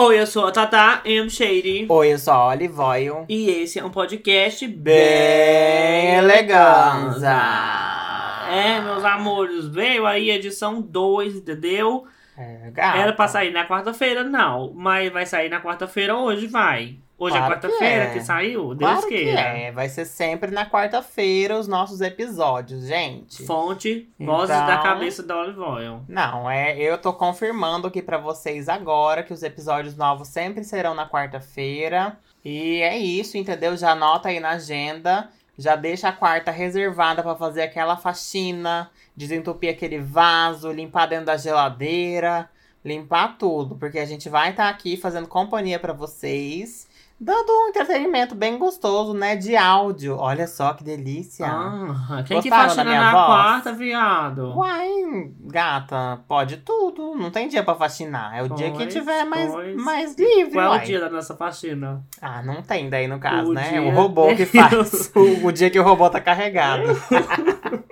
Oi, eu sou a Tata M. Shady. Oi, eu sou a Olive Oil. E esse é um podcast Bem eleganza. É, meus amores, veio aí a edição 2, entendeu? É. Era pra sair na quarta-feira, não. Mas vai sair na quarta-feira hoje, vai. Hoje Claro é quarta-feira que que, é. saiu? Deus Claro que queira. é. Vai ser sempre na quarta-feira os nossos episódios, gente. Fonte, vozes Então- da cabeça da Olive Oil. Não, é, eu tô confirmando aqui pra vocês agora que os episódios novos sempre serão na quarta-feira. E é isso, entendeu? Já anota aí na agenda. Já deixa a quarta reservada pra fazer aquela faxina, desentupir aquele vaso, limpar dentro da geladeira, limpar tudo, porque a gente vai estar aqui fazendo companhia pra vocês, dando um entretenimento bem gostoso, né, de áudio. Olha só que delícia. Ah, quem que Gostaram da faxina minha na voz? quarta, viado? Uai, gata, pode tudo. Não tem dia pra faxinar. É o dia que Pois, tiver mais, pois. mais livre. Qual é o dia da nossa faxina? Ah, não tem daí no caso, O né? dia O robô que faz. o, o dia que o robô tá carregado.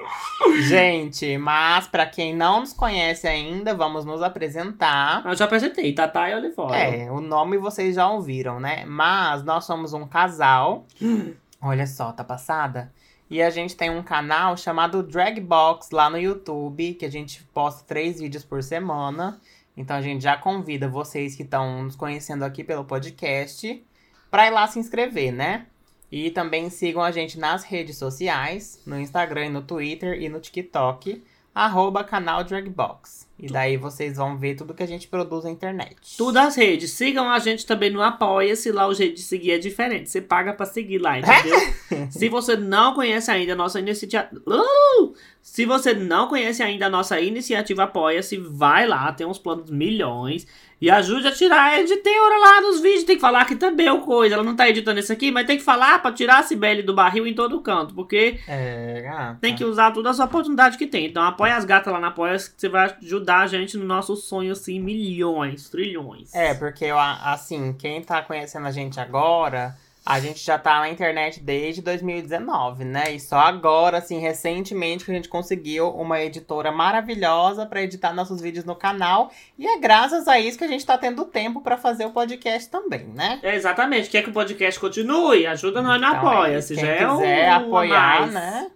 Gente, mas pra quem não nos conhece ainda, vamos nos apresentar. Eu já apresentei, Tata e Olive Oil. É, o nome vocês já ouviram, né? Mas nós somos um casal. Olha só, tá passada? E a gente tem um canal chamado Dragbox lá no YouTube, que a gente posta três vídeos por semana. Então a gente já convida vocês que estão nos conhecendo aqui pelo podcast pra ir lá se inscrever, né? E também sigam a gente nas redes sociais, no Instagram, no Twitter e no TikTok, arroba canal Dragbox. E daí vocês vão ver tudo que a gente produz na internet. Tudo as redes. Sigam a gente também no Apoia-se. Lá o jeito de seguir é diferente. Você paga pra seguir lá, entendeu? Se você não conhece ainda a nossa iniciativa. Uh! Se você não conhece ainda a nossa iniciativa Apoia-se, vai lá, tem uns planos milhões. E ajude a tirar a editora lá dos vídeos. Tem que falar que também é o coisa. Ela não tá editando isso aqui, mas tem que falar pra tirar a Cibele do barril em todo canto. Porque É, tem que usar toda a oportunidade que tem. Então apoia as gatas lá na Apoia, que você vai ajudar a gente no nosso sonho, assim, milhões, trilhões. É, porque assim, quem tá conhecendo a gente agora, a gente já tá na internet desde 2019, né? E só agora, assim, recentemente que a gente conseguiu uma editora maravilhosa pra editar nossos vídeos no canal. E é graças a isso que a gente tá tendo tempo pra fazer o podcast também, né? É, exatamente. Quer que o podcast continue? Ajuda nós no Então, Apoia-se. quem Já é um quiser a apoiar, mais. né?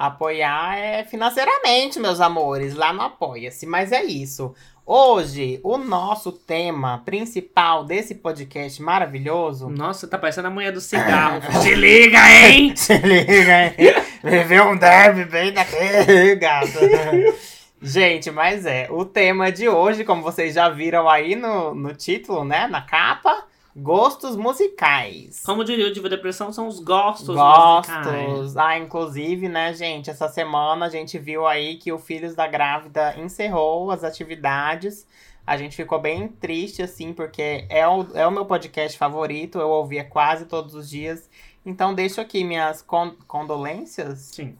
Apoiar é financeiramente, meus amores, lá no Apoia-se. Mas é isso. Hoje, o nosso tema principal desse podcast maravilhoso. Nossa, tá parecendo a mulher do cigarro. Se liga, hein? Se liga, hein? Viveu um derby bem daquele, gato. Gente, mas é, o tema de hoje, como vocês já viram aí no, no título, né? Na capa, gostos musicais. Como diria o Diva Depressão, são os gostos musicais. Gostos. Ah, inclusive, né, gente, essa semana a gente viu aí que o Filhos da Grávida encerrou as atividades. A gente ficou bem triste, assim, porque é o, é o meu podcast favorito, eu ouvia quase todos os dias. Então, deixo aqui minhas con- condolências. Sim.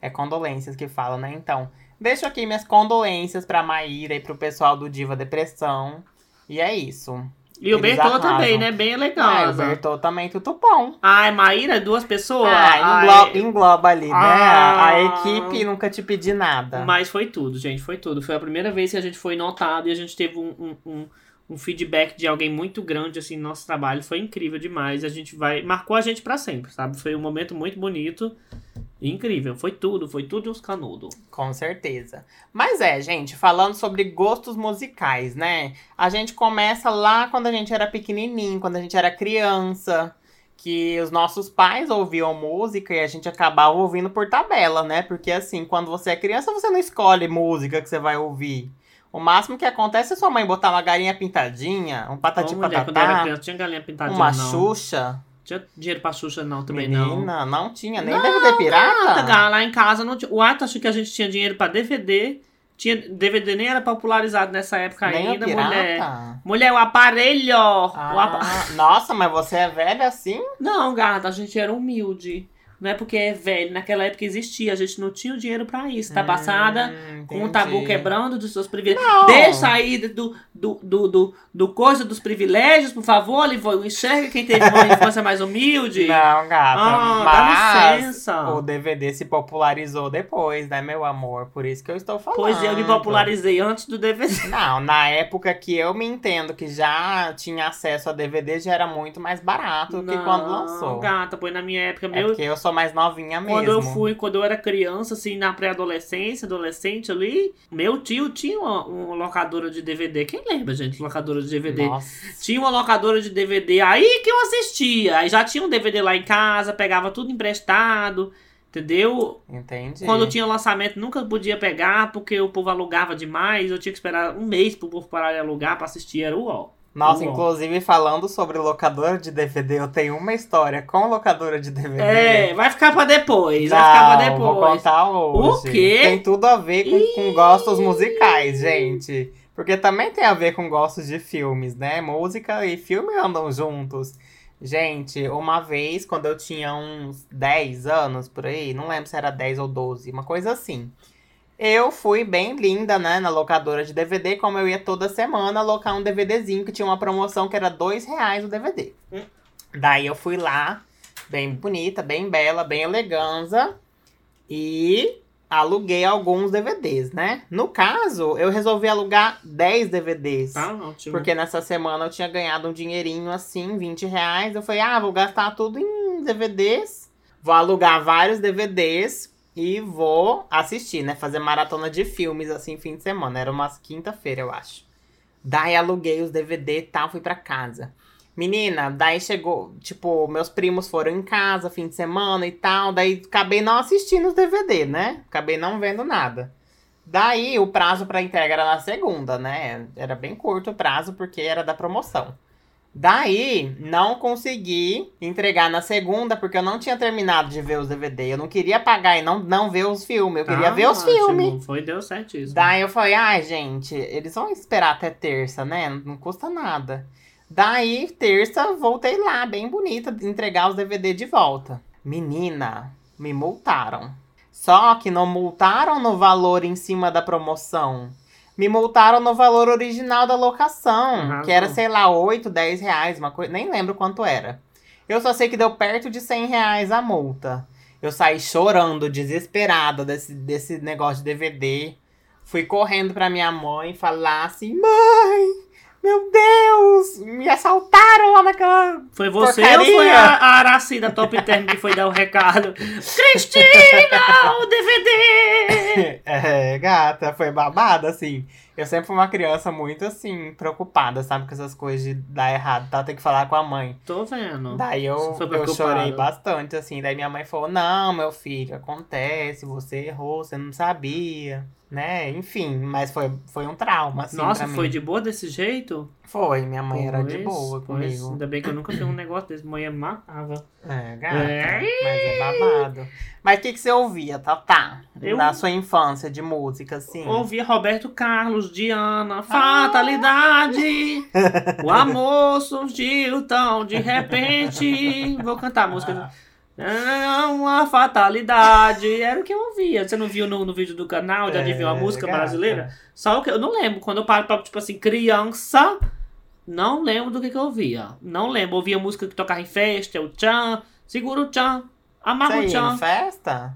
É condolências que fala, né? Então, deixo aqui minhas condolências pra Maíra e pro pessoal do Diva Depressão. E é isso. E o arrasam. também, né? Bem Ah, o legal. Bertô também, tudo bom. Ai, Maíra, duas pessoas. Ah, Ai, engloba, engloba ali, né? Ah. A equipe nunca te pedi nada. Mas foi tudo, gente, foi tudo. Foi a primeira vez que a gente foi notado e a gente teve um, um, um, um feedback de alguém muito grande, assim, no nosso trabalho. Foi incrível demais. A gente vai... Marcou a gente pra sempre, sabe? Foi um momento muito bonito incrível. Foi tudo, foi tudo os canudos. Com certeza. Mas é, gente, falando sobre gostos musicais, né? A gente começa lá quando a gente era pequenininho, quando a gente era criança. Que os nossos pais ouviam música e a gente acabava ouvindo por tabela, né? Porque assim, quando você é criança, você não escolhe música que você vai ouvir. O máximo que acontece é sua mãe botar uma galinha pintadinha, um patati Ô, mulher, quando eu era patatá, criança, tinha galinha pintadinha, uma não. xuxa. Tinha dinheiro pra Xuxa, não, também não. Menina, não tinha nem Não, DVD pirata. Gá, lá em casa não tinha. O Ato achou que a gente tinha dinheiro pra DVD. Tinha, DVD nem era popularizado nessa época Nem o ainda, mulher. Mulher, o aparelho! O apa- Ah, nossa, mas você é velha assim? Não, gata, a gente era humilde. Não é porque é velho, naquela época existia, a gente não tinha o dinheiro pra isso. Tá passada Hum, com o tabu quebrando dos seus privilégios. Não. Deixa aí do, do, do, do, do coisa dos privilégios, por favor, Livô. Enxerga quem teve uma infância mais humilde. Não, gata. Ah, dá mas licença. o DVD se popularizou depois, né, meu amor? Por isso que eu estou falando. Pois eu me popularizei antes do DVD. Não, na época que eu me entendo que já tinha acesso a DVD, já era muito mais barato que quando lançou. Gata, pois na minha época, É meu. porque eu sou mais novinha mesmo. Quando eu fui, quando eu era criança, assim, na pré-adolescência, adolescente ali, meu tio tinha uma, uma locadora de DVD. Quem lembra, gente, locadora de DVD? Nossa. Tinha uma locadora de DVD aí que eu assistia. Aí já tinha um DVD lá em casa, pegava tudo emprestado, entendeu? Entendi. Quando tinha lançamento, nunca podia pegar, porque o povo alugava demais. Eu tinha que esperar um mês pro povo parar de alugar pra assistir. Era o ó. Nossa, inclusive falando sobre locadora de DVD, eu tenho uma história com locadora de DVD. É, vai ficar pra depois. vai ficar pra Não, Vou depois. contar hoje. O quê? Tem tudo a ver com, com gostos musicais, gente. Porque também tem a ver com gostos de filmes, né? Música e filme andam juntos. Gente, uma vez, quando eu tinha uns 10 anos por aí, não lembro se era 10 ou 12, uma coisa assim. Eu fui bem linda, né, na locadora de DVD, como eu ia toda semana alocar um DVDzinho que tinha uma promoção que era dois reais o DVD. Hum. Daí eu fui lá, bem bonita, bem bela, bem eleganza, e aluguei alguns DVDs, né? No caso, eu resolvi alugar 10 DVDs. Tá ótimo. Porque nessa semana eu tinha ganhado um dinheirinho assim, 20 reais. Eu falei, ah, vou gastar tudo em DVDs. Vou alugar vários DVDs e vou assistir, né? Fazer maratona de filmes assim, fim de semana. Era uma quinta-feira, eu acho. Daí aluguei os DVD e tal, fui pra casa. Menina, daí chegou, tipo, meus primos foram em casa fim de semana e tal. Daí acabei não assistindo os DVD, né? Acabei não vendo nada. Daí o prazo pra entrega era na segunda, né? Era bem curto o prazo porque era da promoção. Daí não consegui entregar na segunda porque eu não tinha terminado de ver os DVD. Eu não queria pagar e não, não ver os filmes. Eu queria Tá ver os ótimo. filmes. Foi, deu certíssimo. Daí eu falei, ai, gente, eles vão esperar até terça, né? Não custa nada. Daí, terça, voltei lá, bem bonita, entregar os DVD de volta. Menina, me multaram. Só que não multaram no valor em cima da promoção. Me multaram no valor original da locação, que era, sei lá, 8, 10 reais, uma coisa. Nem lembro quanto era. Eu só sei que deu perto de 100 reais a multa. Eu saí chorando, desesperada desse, desse negócio de DVD. Fui correndo pra minha mãe falar assim: Mãe, meu Deus, me assaltaram lá naquela. Foi você Porcaria. ou foi a, a Araci da Top Term que foi dar o recado? Cristina, o DVD! é, gata, foi babada, assim. Eu sempre fui uma criança muito, assim, preocupada, sabe, com essas coisas de dar errado, tá? Tem que falar com a mãe. Tô vendo. Daí eu, eu chorei bastante, assim. Daí minha mãe falou: Não, meu filho, acontece, você errou, você não sabia, né? Enfim, mas foi, foi um trauma, assim. Nossa, foi de boa desse jeito? Foi, minha mãe era de Pois, boa pois, comigo. Ainda bem que eu nunca vi um negócio desse. Mãe matava. É, gata. É. Mas é babado. Mas o que, que você ouvia, Tatá? Eu- Na sua infância de música, assim? Ouvia Roberto Carlos, Diana, Fatalidade. o amor surgiu tão de repente. Vou cantar a música. É uma fatalidade. Era o que eu ouvia. Você não viu no, no vídeo do canal de Adivinha a É, Música. Brasileira? Só o que eu não lembro. Quando eu paro pra, tipo assim, criança, não lembro do que, que eu ouvia. Não lembro. Ouvia música que tocava em festa, o tchan, segura o tchan, amarra o tchan. festa?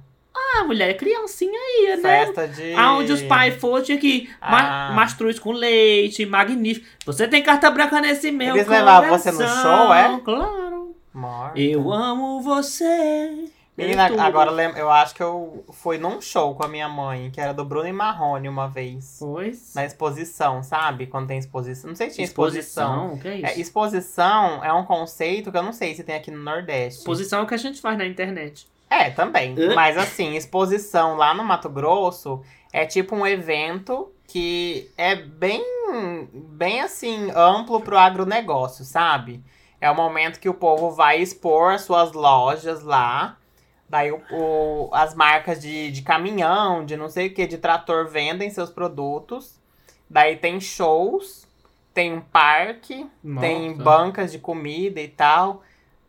Ah, mulher, criancinha ia, né? Festa de. Aonde os pais foram, tinha que Ah. mastruz com leite, magnífico. Você tem carta branca nesse meu Eles levavam você no show, é? Claro. Morta. Eu amo você. Menina, É tudo. agora eu acho que eu fui num show com a minha mãe, que era do Bruno e Marrone uma vez. Pois. Na exposição, sabe? Quando tem exposição. Não sei se tinha exposição. Exposição, o que é isso? É, exposição é um conceito que eu não sei se tem aqui no Nordeste. Exposição é o que a gente faz na internet. É, também. Hã? Mas assim, exposição lá no Mato Grosso é tipo um evento que é bem, bem assim, amplo pro agronegócio, sabe? É o momento que o povo vai expor as suas lojas lá. Daí o, o- as marcas de, de caminhão, de não sei o que, de trator vendem seus produtos. Daí tem shows, tem um parque, tem Nossa. bancas de comida e tal.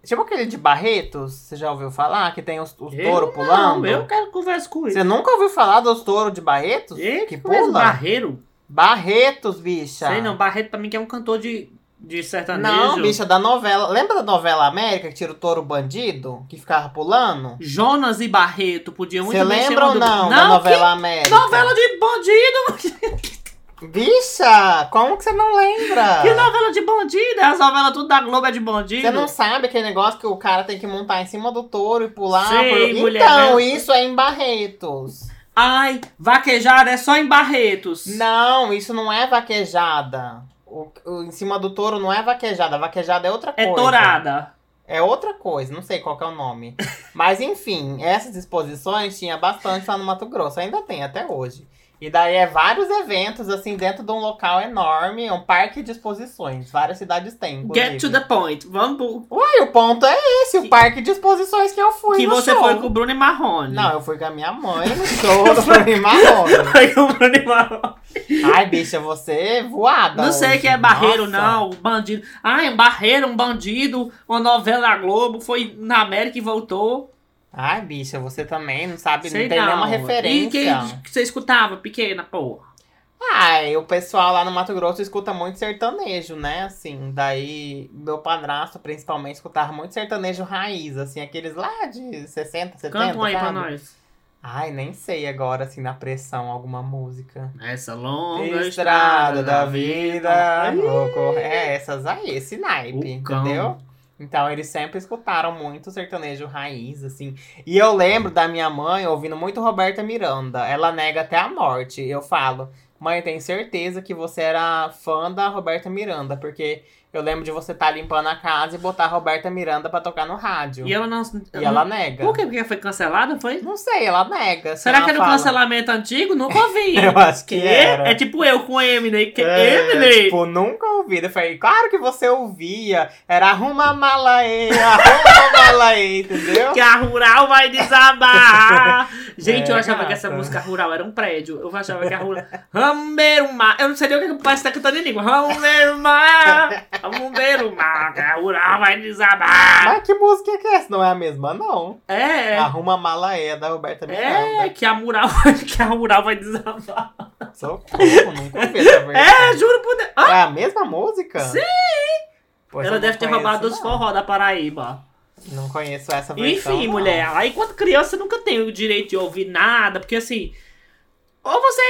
Tipo aquele de Barretos, você já ouviu falar? Que tem os, os Eu touros não, pulando? eu quero conversa com ele. Você nunca ouviu falar dos touros de Barretos? Ele que que pula? Barreiro? Barretos, bicha. Sei não, Barreto pra mim que é um cantor de, de sertanejo. Não, bicha, da novela. Lembra da novela América que tira o touro bandido? Que ficava pulando? Jonas e Barreto podiam muito Você lembra ou não, da Não, novela América? que novela de bandido? Bicha, como que você não lembra? Que novela de bandido? As novelas tudo da Globo é de bandido. Você não sabe aquele negócio que o cara tem que montar em cima do touro e pular? Sei, por- mulher, então, né? isso é em Barretos. Ai, vaquejada é só em Barretos. Não, isso não é vaquejada. O, o- em cima do touro não é vaquejada. Vaquejada é outra É coisa. tourada. É outra coisa, não sei qual que é o nome. Mas enfim, essas exposições tinha bastante lá no Mato Grosso. Ainda tem até hoje. E daí é vários eventos, assim, dentro de um local enorme, um parque de exposições. Várias cidades têm, inclusive. Get to the point. Vamos. Uai, o ponto é esse, o parque de exposições que eu fui Que você show. foi com o Bruno e Marrone. Não, eu fui com a minha mãe no show do Bruno Marrone. Foi com o Bruno e Marrone. Ai, bicha, você é voada Não sei hoje. que é barreiro, Nossa. não. Bandido. Ai, um barreiro, um bandido. Uma novela da Globo. Foi na América e voltou. Ai, bicha, você também não sabe, Sei não tem nenhuma E referência. quem que você escutava pequena, porra? Ai, o pessoal lá no Mato Grosso escuta muito sertanejo, né? Assim, daí meu padrasto principalmente escutava muito sertanejo raiz, assim, aqueles lá de 60, 70, Canta um aí pra sabe? nós. Ai, nem sei agora, assim, na pressão, alguma música. Essa longa Estrada da vida, Ai, vou correr. É, essas aí, esse naipe, O cão. Então eles sempre escutaram muito sertanejo raiz, assim. E eu lembro da minha mãe ouvindo muito Roberta Miranda. Ela nega até a morte. Eu falo, mãe, eu tenho certeza que você era fã da Roberta Miranda, porque eu lembro de você estar limpando a casa e botar a Roberta Miranda pra tocar no rádio. E ela não. E ela nega. Por quê? Porque foi cancelada, foi? Não sei, ela nega. assim, Será ela que era um fala- cancelamento antigo? Nunca ouvi. Eu acho que era. É tipo eu com Eminem. Que É, Eminem! tipo, nunca ouvi. Eu falei, claro que você ouvia. Era arruma a mala aí, arruma a mala aí, entendeu? Que a rural vai desabar. Gente, É, eu achava que essa música rural era um prédio. Eu achava que a rural. Rambeiro mar. Eu não sei nem o que o pai está cantando em língua. Rambeiro mar. Rambeiro mar. Que a rural vai desabar. Mas que música que é essa? Não é a mesma, não. É. Arruma a mala aí, da Roberta É, Miranda. que a mural, que a rural vai desabar. Socorro, nunca ouvi essa versão. É, juro por Deus. Ah, É a mesma música? Sim! Pois ela deve ter roubado não. forró da Paraíba. Não conheço essa versão. Enfim, não. mulher, aí quando criança nunca tem o direito de ouvir nada, porque assim, ou você,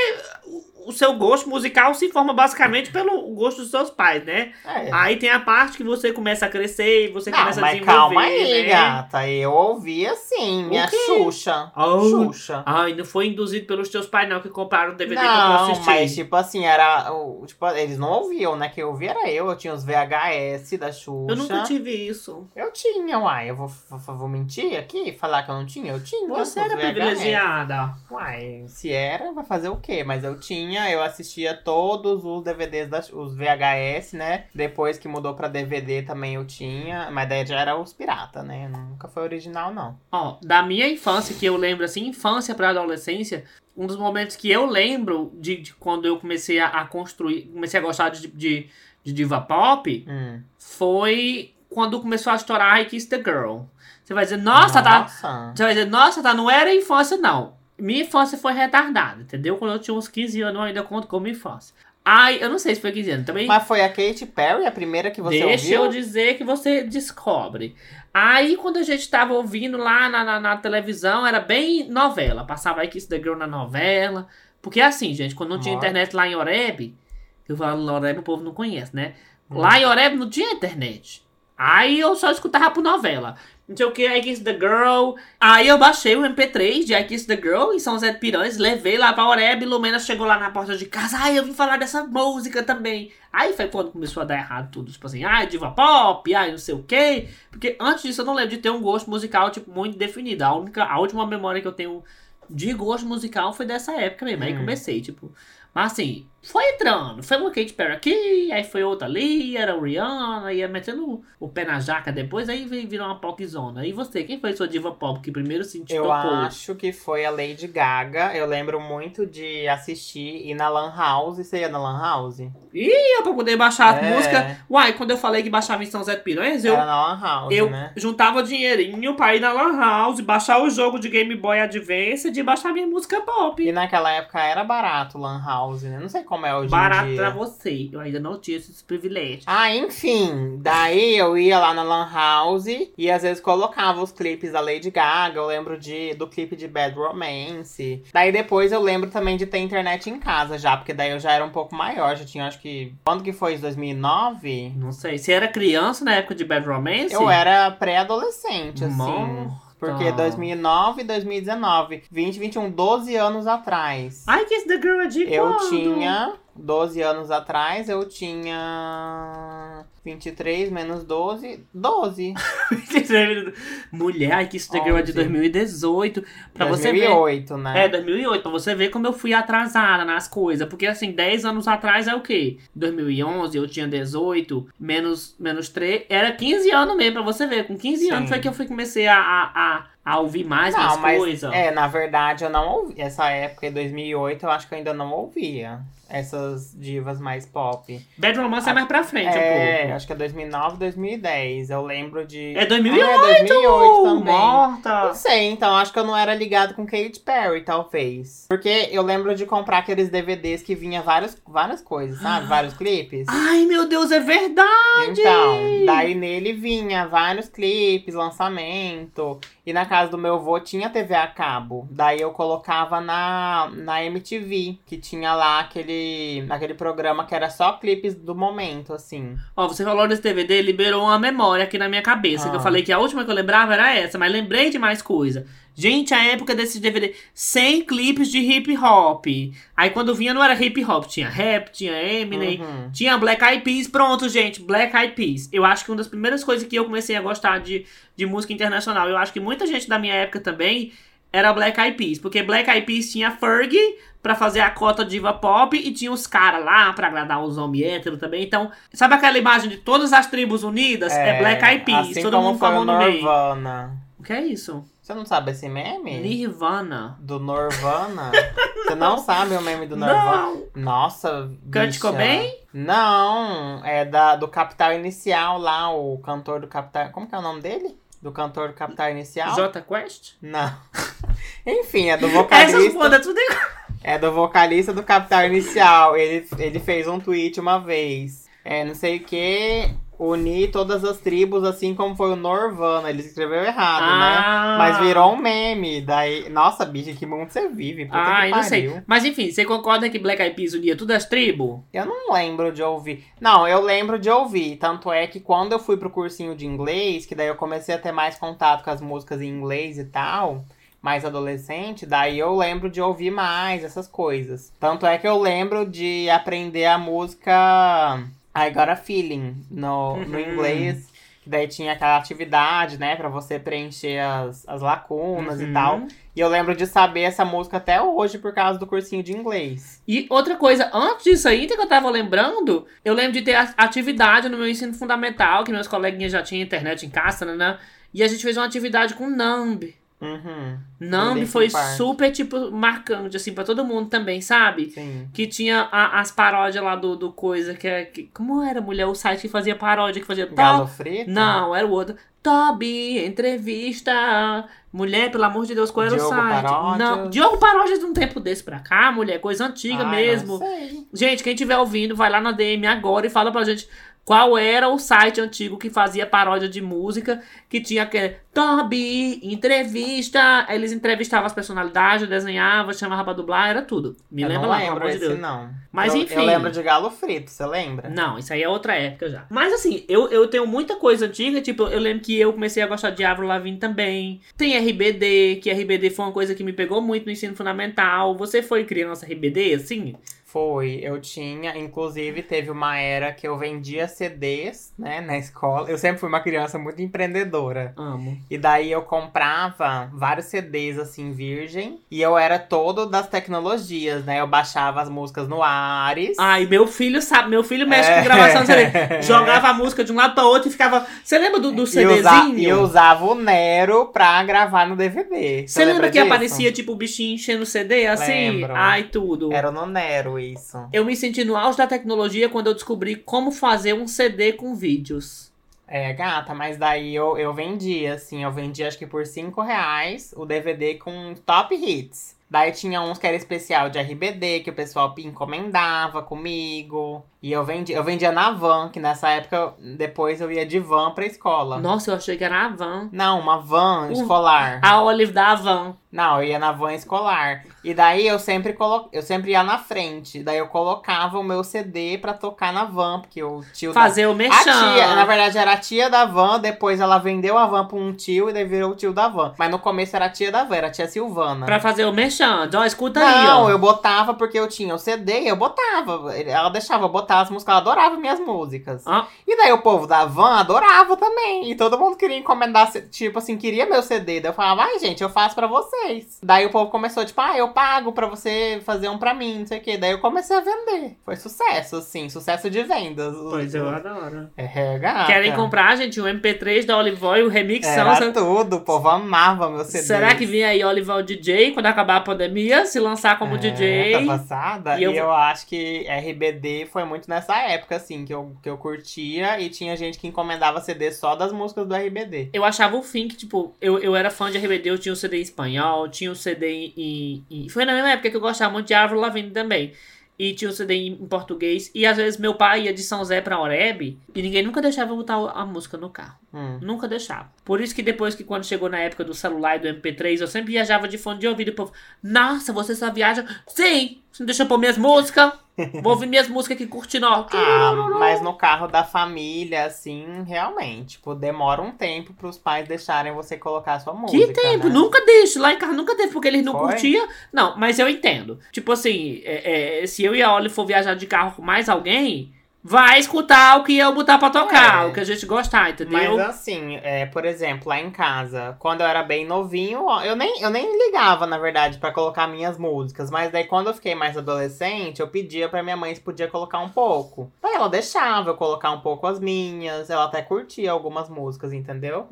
o- seu gosto musical se forma basicamente pelo gosto dos seus pais, né? É. Aí tem a parte que você começa a crescer e você Não, começa a mas desenvolver, calma aí, né? gata. Eu ouvi assim, minha? Xuxa. Oh. Xuxa. Ai, não foi induzido pelos teus pais não que compraram o DVD pra Não, assistir. mas tipo assim, era. Tipo, eles não ouviam, né? Quem ouvia era eu. Eu tinha os VHS da Xuxa. Eu nunca tive isso. Eu tinha, uai. Eu vou, vou, vou mentir aqui? Falar que eu não tinha? Eu tinha. Você era privilegiada. Uai, se era, vai fazer o quê? Mas eu tinha, eu assistia todos os DVDs, das, os VHS, né? Depois que mudou pra DVD também eu tinha. Mas daí já era os pirata, né? Nunca foi original, não. Ó, da minha infância, que eu lembro assim, infância pra adolescência, um dos momentos que eu lembro de, de quando eu comecei a, a construir, comecei a gostar de, de, de diva pop, Hum. foi quando começou a estourar I Kiss the Girl. Você vai dizer, nossa, tá. Nossa. Você vai dizer, nossa, tá, não era infância, não. Minha infância foi retardada, entendeu? Quando eu tinha uns 15 anos, eu ainda conto como infância. Ai, eu não sei se foi 15 anos também. Mas foi a Katy Perry a primeira que você Deixa ouviu? eu dizer que você descobre. Aí, quando a gente tava ouvindo lá na, na, na televisão, era bem novela. Passava I Kiss the Girl na novela. Porque assim, gente, quando não tinha Nossa. internet lá em Oreb, eu falo Oreb, o povo não conhece, né? Hum. Lá em Oreb não tinha internet. Aí eu só escutava por novela. Não sei o que, I Kiss the Girl. Aí eu baixei o MP3 de I Kiss the Girl em São José de Piranhas, levei lá pra Oreb, Lumena chegou lá na porta de casa. Ai, eu vim falar dessa música também. Aí foi quando começou a dar errado tudo. Tipo assim, ai, diva pop, ai, não sei o que. Porque antes disso eu não lembro de ter um gosto musical, tipo, muito definido. A, única, a última memória que eu tenho de gosto musical foi dessa época mesmo. Aí Hum. comecei, tipo. Mas assim, foi entrando. Foi uma Katy Perry aqui, aí foi outra ali, era o Rihanna, ia metendo o pé na jaca depois, aí virou uma popzona. E você, quem foi sua diva pop que primeiro sentiu Eu tocou? acho que foi a Lady Gaga. Eu lembro muito de assistir e na Lan House. Você ia na Lan House? Ia pra poder baixar a É. música. Uai, quando eu falei que baixava em São Zé Piranhas, eu, Era na Lan House, eu né? juntava dinheirinho pra ir na Lan House, baixar o jogo de Game Boy Advance e baixar minha música pop. E naquela época era barato Lan House, né? Não sei como é hoje Barato em dia. pra você. Eu ainda não tinha esses privilégios. Ah, enfim. Daí eu ia lá na Lan House e às vezes colocava os clipes da Lady Gaga. Eu lembro de, do clipe de Bad Romance. Daí depois eu lembro também de ter internet em casa já, porque daí eu já era um pouco maior. Já tinha, acho que. Quando que foi? isso? 2009? Não sei. Você era criança na época de Bad Romance? Eu era pré-adolescente, assim. Porque 2009 e 2019, 20, 21, 12 anos atrás. Ai, que esse The Girl é de Eu quando? tinha 12 anos atrás, eu tinha 23 menos 12, 12. Mulher, ai, que isso é de 11. 2018. Pra você ver. 2008, né? É, 2008, pra você ver como eu fui atrasada nas coisas. Porque, assim, 10 anos atrás é o quê? 2011, eu tinha 18, menos, menos 3, era 15 anos mesmo, pra você ver. Com 15 Sim. anos foi que eu fui comecei a, a, a, a ouvir mais não, mas coisas. é, na verdade eu não ouvi. Essa época, em 2008, eu acho que eu ainda não ouvia essas divas mais pop. Bad Romance é mais pra frente um É, pouco. acho que é 2009, 2010. Eu lembro de. É 2008! Ah, é 2008 também. Morta! Não sei, então acho que eu não era ligado com Katy Perry, talvez. Porque eu lembro de comprar aqueles DVDs que vinha várias, várias coisas, sabe? Vários clipes. Ai, meu Deus, é verdade! Então, daí nele vinha vários clipes, lançamento. E na casa do meu avô tinha TV a cabo. Daí eu colocava na, na MTV, que tinha lá aquele, aquele programa que era só clipes do momento, assim. Ó, você falou desse DVD, liberou uma memória aqui na minha cabeça. Que eu Ah. falei que a última que eu lembrava era essa, mas lembrei de mais coisa. Gente, a época desses DVD, sem clipes de hip hop. Aí quando vinha não era hip hop, tinha rap, tinha Eminem, Uhum. tinha Black Eyed Peas. Pronto, gente, Black Eyed Peas. Eu acho que uma das primeiras coisas que eu comecei a gostar de, de música internacional, eu acho que muita gente da minha época também era Black Eyed Peas. Porque Black Eyed Peas tinha Fergie pra fazer a cota diva pop e tinha os caras lá pra agradar os homens héteros também. Então, sabe aquela imagem de todas as tribos unidas? É, Black Eyed Peas, assim todo como mundo com a mão no meio. Nirvana. O que é isso? Você não sabe esse meme? Nirvana. Do Nirvana? Você não sabe o meme do Nirvana? Não! Nossa, Kurt. Cobain? Não, é da, do Capital Inicial lá, o cantor do Capital... Como que é o nome dele? Do cantor do Capital Inicial? J Quest? Não. Enfim, é do Essas vocalista. foda tudo igual. É do vocalista do Capital Inicial. Ele, ele fez um tweet uma vez. É, não sei o que. Unir todas as tribos, assim como foi o Norvana. Ele escreveu errado, né? Ah. Mas virou um meme. Daí. Nossa, bicha, que mundo você vive? Puta Ah, que eu não sei. Mas enfim, você concorda que Black Eyed Peas unia todas as tribos? Eu não lembro de ouvir. Não, eu lembro de ouvir. Tanto é que quando eu fui pro cursinho de inglês, que daí eu comecei a ter mais contato com as músicas em inglês e tal, mais adolescente, daí eu lembro de ouvir mais essas coisas. Tanto é que eu lembro de aprender a música I Got a Feeling no, no Uhum. inglês. Que daí tinha aquela atividade, né, pra você preencher as, as lacunas Uhum. e tal. E eu lembro de saber essa música até hoje por causa do cursinho de inglês. E outra coisa, antes disso aí, que eu tava lembrando, eu lembro de ter atividade no meu ensino fundamental, que meus coleguinhas já tinham internet em casa, né? E a gente fez uma atividade com Numb. Uhum. Linkin foi Park. super, tipo, marcante, assim, pra todo mundo também, sabe? Sim. Que tinha a- as paródias lá do, do coisa, que é. Que, como era, mulher? O site que fazia paródia, que fazia. Galo frito? Não, era o outro. Toby, entrevista. Mulher, pelo amor de Deus, qual era Diogo o site? Paródias. Não, Diogo Paródias de um tempo desse pra cá, mulher, coisa antiga Ai, mesmo. não sei. Gente, quem estiver ouvindo, vai lá na DM agora e fala pra gente qual era o site antigo que fazia paródia de música, que tinha aquele Toby, entrevista. Eles entrevistavam as personalidades, desenhavam, chamavam pra dublar, era tudo. Me eu lembra não lá, lembro de esse, Deus. não. Mas eu, enfim. Eu lembro de Galo Frito, você lembra? Não, isso aí é outra época já. Mas assim, eu, eu tenho muita coisa antiga, tipo, eu lembro que eu comecei a gostar de Avril Lavigne também. Tem RBD, que RBD foi uma coisa que me pegou muito no ensino fundamental. Você foi criança RBD, assim? Foi, eu tinha, inclusive teve uma era que eu vendia CDs, né, na escola. Eu sempre fui uma criança muito empreendedora. Amo. E daí eu comprava vários CDs assim virgem, e eu era todo das tecnologias, né? Eu baixava as músicas no Ares. Ai, meu filho sabe, meu filho mexe É. com gravação de CD. Jogava a música de um lado pra outro e ficava. Você lembra do, do e, usa- CDzinho? e eu usava o Nero pra gravar no DVD. Você lembra que disso? aparecia, tipo, o bichinho enchendo o CD assim? Lembro. Ai, tudo. Era no Nero isso. Eu me senti no auge da tecnologia quando eu descobri como fazer um CD com vídeos. É, gata, mas daí eu, eu vendia, assim, eu vendia acho que por 5 reais o DVD com top hits. Daí tinha uns que era especial de RBD, que o pessoal encomendava comigo. E eu vendia, eu vendia na van, que nessa época, depois eu ia de van pra escola. Nossa, eu achei que era a van. Não, uma van Uh. escolar. A Olive da Van. Não, eu ia na van escolar. E daí eu sempre colo... eu sempre ia na frente. Daí eu colocava o meu CD pra tocar na van, porque o tio da- Fazer o A mexão. tia, na verdade, era a tia da van, depois ela vendeu a van pra um tio e daí virou o tio da van. Mas no começo era a tia da van, era a tia Silvana. Pra fazer o mexão. Ó, escuta aí, Não, eu botava porque eu tinha o CD, eu botava. Ela deixava eu botar as músicas, ela adorava minhas músicas. Ó. E daí o povo da van adorava também. E todo mundo queria encomendar, tipo assim, queria meu CD. Daí eu falava, ai gente, eu faço pra vocês. Daí o povo começou, tipo, ah, eu pago pra você fazer um pra mim, não sei o quê. Daí eu comecei a vender. Foi sucesso, assim, sucesso de vendas. Pois eu adoro. É, gata. Querem comprar, gente, o MP3 da Olive Oil, o remix Era são. tudo, o povo amava meu CD. Será que vem aí Olive Oil DJ quando acabar a pandemia? Se lançar como é, DJ? Tá passada. E E eu- eu... acho que RBD foi muito nessa época, assim, que eu, que eu curtia e tinha gente que encomendava CD só das músicas do RBD. Eu achava o fim que, tipo, eu, eu era fã de RBD, eu tinha o CD em espanhol, tinha o CD em, em- Foi na mesma época que eu gostava muito de Avril Lavigne também. E tinha o CD em, português. E às vezes meu pai ia de São Zé pra Oreb e ninguém nunca deixava eu botar a música no carro. Hum. Nunca deixava. Por isso que depois que quando chegou na época do celular e do MP3, eu sempre viajava de fone de ouvido e o povo, nossa, você só viaja? Sim! Você não deixa eu pôr minhas músicas? Vou ouvir minhas músicas aqui curtindo, ó. Ah, mas no carro da família, assim, realmente, tipo, demora um tempo pros pais deixarem você colocar a sua música. Que tempo? né? Nunca deixo. Lá em casa nunca teve, porque eles não Foi? curtiam. Não, mas eu entendo. Tipo assim, é, é, se eu e a Oli for viajar de carro com mais alguém, vai escutar o que eu botar pra tocar, É. o que a gente gostar, entendeu? Mas assim, é, por exemplo, lá em casa, quando eu era bem novinho, eu nem, eu nem ligava, na verdade, pra colocar minhas músicas. Mas daí quando eu fiquei mais adolescente, eu pedia pra minha mãe se podia colocar um pouco. Daí ela deixava eu colocar um pouco as minhas, ela até curtia algumas músicas, entendeu?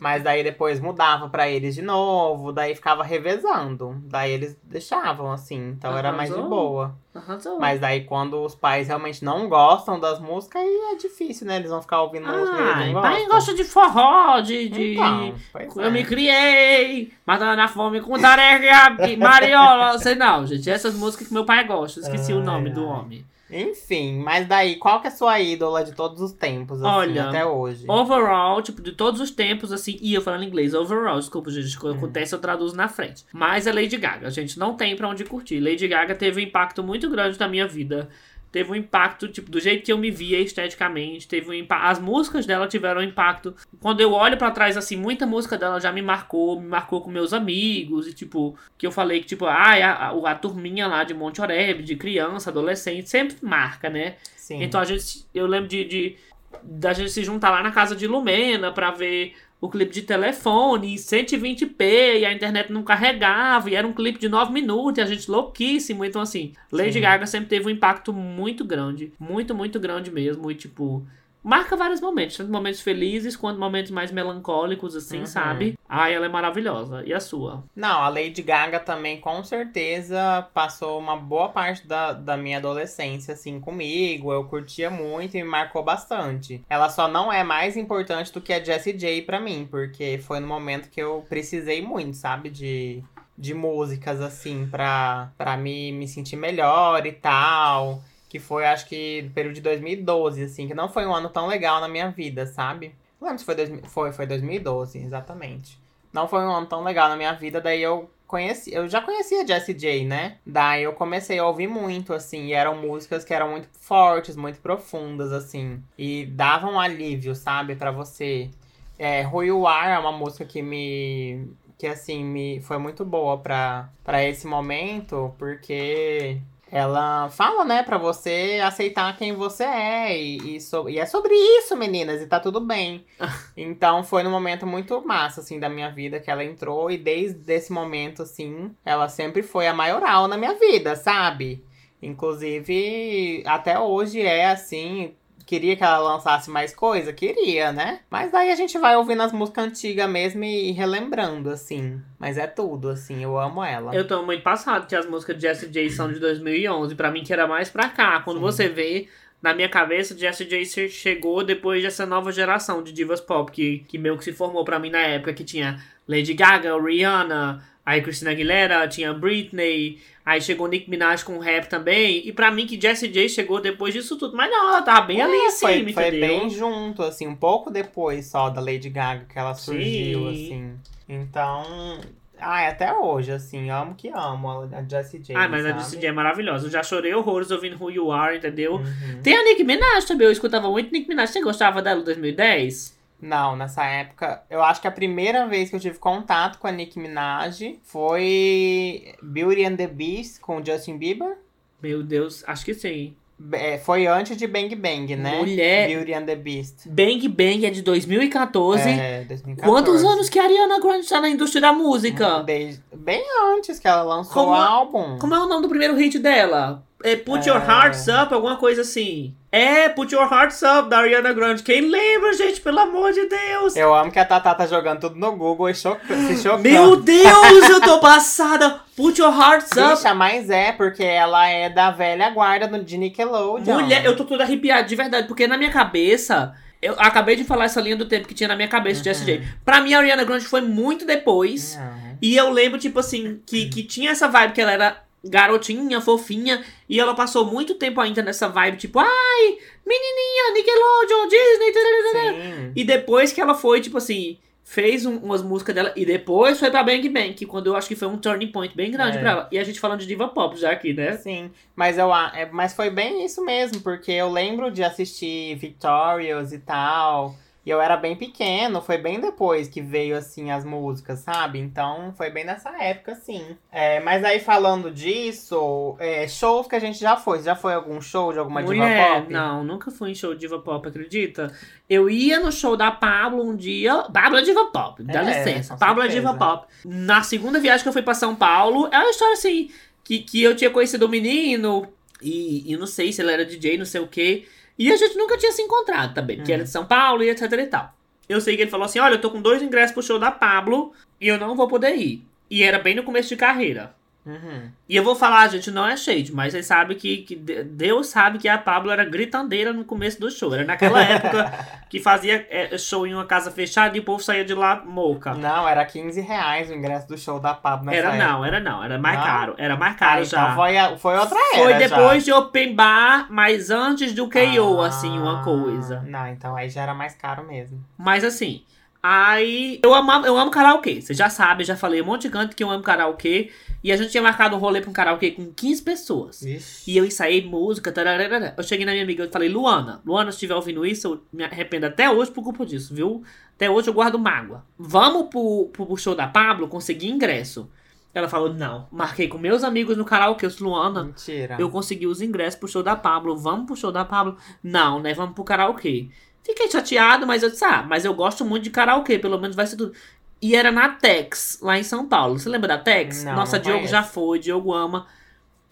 Mas daí depois mudava pra eles de novo, daí ficava revezando. Daí eles deixavam, assim, então era mais de Arrasou. boa. Arrasou. Mas daí quando os pais realmente não gostam das músicas, aí é difícil, né? Eles vão ficar ouvindo música que eles Ai, não pai gostam. gosta de forró, de. de... Então, Eu é. me criei, matando a fome com tarefa mariola. Sei não, gente. Essas músicas que meu pai gosta. Esqueci o Ai, nome do ai. homem. Enfim, mas daí, qual que é a sua ídola de todos os tempos, assim, Olha, até hoje? Overall, tipo, de todos os tempos, assim, e eu falando inglês, overall, desculpa, gente, quando acontece eu traduzo na frente. Mas é Lady Gaga, gente, não tem pra onde curtir. Lady Gaga teve um impacto muito grande na minha vida. Teve um impacto, tipo, do jeito que eu me via esteticamente. Teve um. As músicas dela tiveram um impacto. Quando eu olho pra trás, assim, muita música dela já me marcou, me marcou com meus amigos. E, tipo, que eu falei que, tipo, ah, a, a, turminha lá de Monte Oreb, de criança, adolescente, sempre marca, né? Sim. Então a gente, eu lembro de, de da gente se juntar lá na casa de Lumena pra ver o clipe de telefone em 120p e a internet não carregava e era um clipe de 9 minutos e a gente louquíssimo. Então assim, Lady Sim. Gaga sempre teve um impacto muito grande, muito, muito grande mesmo e tipo marca vários momentos, tanto momentos felizes quanto momentos mais melancólicos assim, Uhum. sabe? Ai, ela é maravilhosa. E a sua? Não, a Lady Gaga também, com certeza, passou uma boa parte da, da minha adolescência, assim, comigo. Eu curtia muito e me marcou bastante. Ela só não é mais importante do que a Jessie J pra mim, porque foi no momento que eu precisei muito, sabe? De, de músicas, assim, pra, pra me, me sentir melhor e tal. Que foi, acho que, no período de 2012, assim, que não foi um ano tão legal na minha vida, sabe? Não lembro se foi, 2000 foi, foi 2012, exatamente. Não foi um ano tão legal na minha vida, daí eu conheci, eu já conhecia Jessie J, né? Daí eu comecei a ouvir muito, assim, e eram músicas que eram muito fortes, muito profundas, assim, e davam alívio, sabe, pra você. É, You Are é uma música que me, que assim, me foi muito boa pra esse momento, porque ela fala, né, pra você aceitar quem você é. E, e, so, e é sobre isso, meninas, e tá tudo bem. então foi num momento muito massa, assim, da minha vida que ela entrou. E desde esse momento, assim, ela sempre foi a maioral na minha vida, sabe? Inclusive, até hoje é assim, Queria que ela lançasse mais coisa? Queria, né? Mas daí a gente vai ouvindo as músicas antigas mesmo e relembrando, assim. Mas é tudo, assim, eu amo ela. Eu tô muito passado que as músicas de Jessie J são de 2011. Pra mim que era mais pra cá. Quando Sim. você vê, na minha cabeça, Jessie J chegou depois dessa nova geração de divas pop que, que meio que se formou pra mim na época, que tinha Lady Gaga, Rihanna, aí Christina Aguilera, tinha Britney, Aí chegou Nick Minaj com rap também. E pra mim que Jessie J chegou depois disso tudo. Mas não, ela tava bem é, ali em cima, foi, foi bem junto, assim, um pouco depois só da Lady Gaga que ela surgiu, Sim. assim. Então. Ai, até hoje, assim, amo que amo a Jessie J. Ah, mas sabe? a Jessie J é maravilhosa. Eu já chorei horrores ouvindo Who You Are, entendeu? Uhum. Tem a Nick Minaj também, eu escutava muito Nick Minaj. Você gostava dela em 2010? Não, nessa época, eu acho que a primeira vez que eu tive contato com a Nicki Minaj foi Beauty and the Beast com Justin Bieber. Meu Deus, acho que sim. É, foi antes de Bang Bang, né? Mulher. Beauty and the Beast. Bang Bang é de 2014. É, 2014. Quantos anos que a Ariana Grande tá na indústria da música? Desde, bem antes que ela lançou como, o álbum. Como é o nome do primeiro hit dela? É Put é... Your Hearts Up, alguma coisa assim. É, Put Your Hearts Up, da Ariana Grande. Quem lembra, gente? Pelo amor de Deus. Eu amo que a Tata tá jogando tudo no Google e choc... se chocando. Meu Deus, eu tô passada. Put Your Hearts Up. Bicha, mas é, porque ela é da velha guarda de Nickelodeon. Mulher, eu tô toda arrepiada, de verdade. Porque na minha cabeça... Eu acabei de falar essa linha do tempo que tinha na minha cabeça uhum. de SJ. Pra mim, a Ariana Grande foi muito depois. Uhum. E eu lembro, tipo assim, que, que tinha essa vibe que ela era garotinha, fofinha, e ela passou muito tempo ainda nessa vibe, tipo, ai, menininha, Nickelodeon, Disney, e depois que ela foi, tipo assim, fez um, umas músicas dela, e depois foi pra Bang Bang, que quando eu acho que foi um turning point bem grande é. pra ela, e a gente falando de diva pop já aqui, né? Sim, mas, eu, é, mas foi bem isso mesmo, porque eu lembro de assistir Victorious e tal, e eu era bem pequeno, foi bem depois que veio, assim, as músicas, sabe? Então, foi bem nessa época, sim. É, mas aí, falando disso, é, shows que a gente já foi. Você já foi algum show de alguma Mulher, diva pop? Não, nunca fui em show de diva pop, acredita? Eu ia no show da Pablo um dia. Pablo é diva pop, dá é, licença. Pablo é diva pop. Na segunda viagem que eu fui pra São Paulo, é uma história, assim, que, que eu tinha conhecido o um menino, e, e não sei se ele era DJ, não sei o quê. E a gente nunca tinha se encontrado também, porque era de uhum. São Paulo e etc e tal. Eu sei que ele falou assim: olha, eu tô com dois ingressos pro show da Pablo e eu não vou poder ir. E era bem no começo de carreira. Uhum. E eu vou falar, gente, não é shade, mas vocês sabem que, que Deus sabe que a Pablo era gritandeira no começo do show. Era naquela época que fazia é, show em uma casa fechada e o povo saía de lá moca. Não, era 15 reais o ingresso do show da Pablo nessa Era época. não, era não, era mais não? caro. Era mais caro ah, já. Então foi, foi outra era. Foi depois já. de Open Bar, mas antes do KO, ah, assim, uma coisa. Não, então aí já era mais caro mesmo. Mas assim. Aí, eu amo, eu amo karaokê. Você já sabe, já falei um monte de canto que eu amo karaokê. E a gente tinha marcado um rolê pra um karaokê com 15 pessoas. Ixi. E eu ensaiei música. Tararara. Eu cheguei na minha amiga e falei, Luana, Luana, se estiver ouvindo isso, eu me arrependo até hoje por culpa disso, viu? Até hoje eu guardo mágoa. Vamos pro, pro show da Pablo conseguir ingresso. Ela falou, não. Marquei com meus amigos no karaokê, Luana. Mentira. Eu consegui os ingressos pro show da Pablo. Vamos pro show da Pablo? Não, né? Vamos pro karaokê. Fiquei chateado, mas eu disse, ah, mas eu gosto muito de karaokê, pelo menos vai ser tudo. E era na Tex, lá em São Paulo. Você lembra da Tex? Não, Nossa, não Diogo já foi, Diogo ama.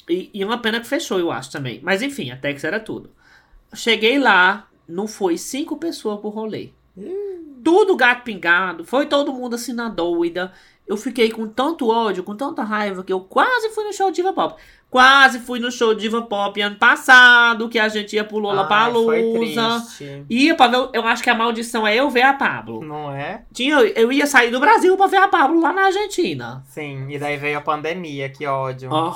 E, e uma pena que fechou, eu acho também. Mas enfim, a Tex era tudo. Cheguei lá, não foi cinco pessoas por rolê. Hum. Tudo gato pingado, foi todo mundo assim na doida. Eu fiquei com tanto ódio, com tanta raiva, que eu quase fui no show de Diva Pop. Quase fui no show de Diva Pop ano passado, que a gente ia pro Lollapalooza. Ia pra ver, eu acho que a maldição é eu ver a Pablo. Não é? Tinha, eu ia sair do Brasil pra ver a Pablo lá na Argentina. Sim, e daí veio a pandemia, que ódio. Oh,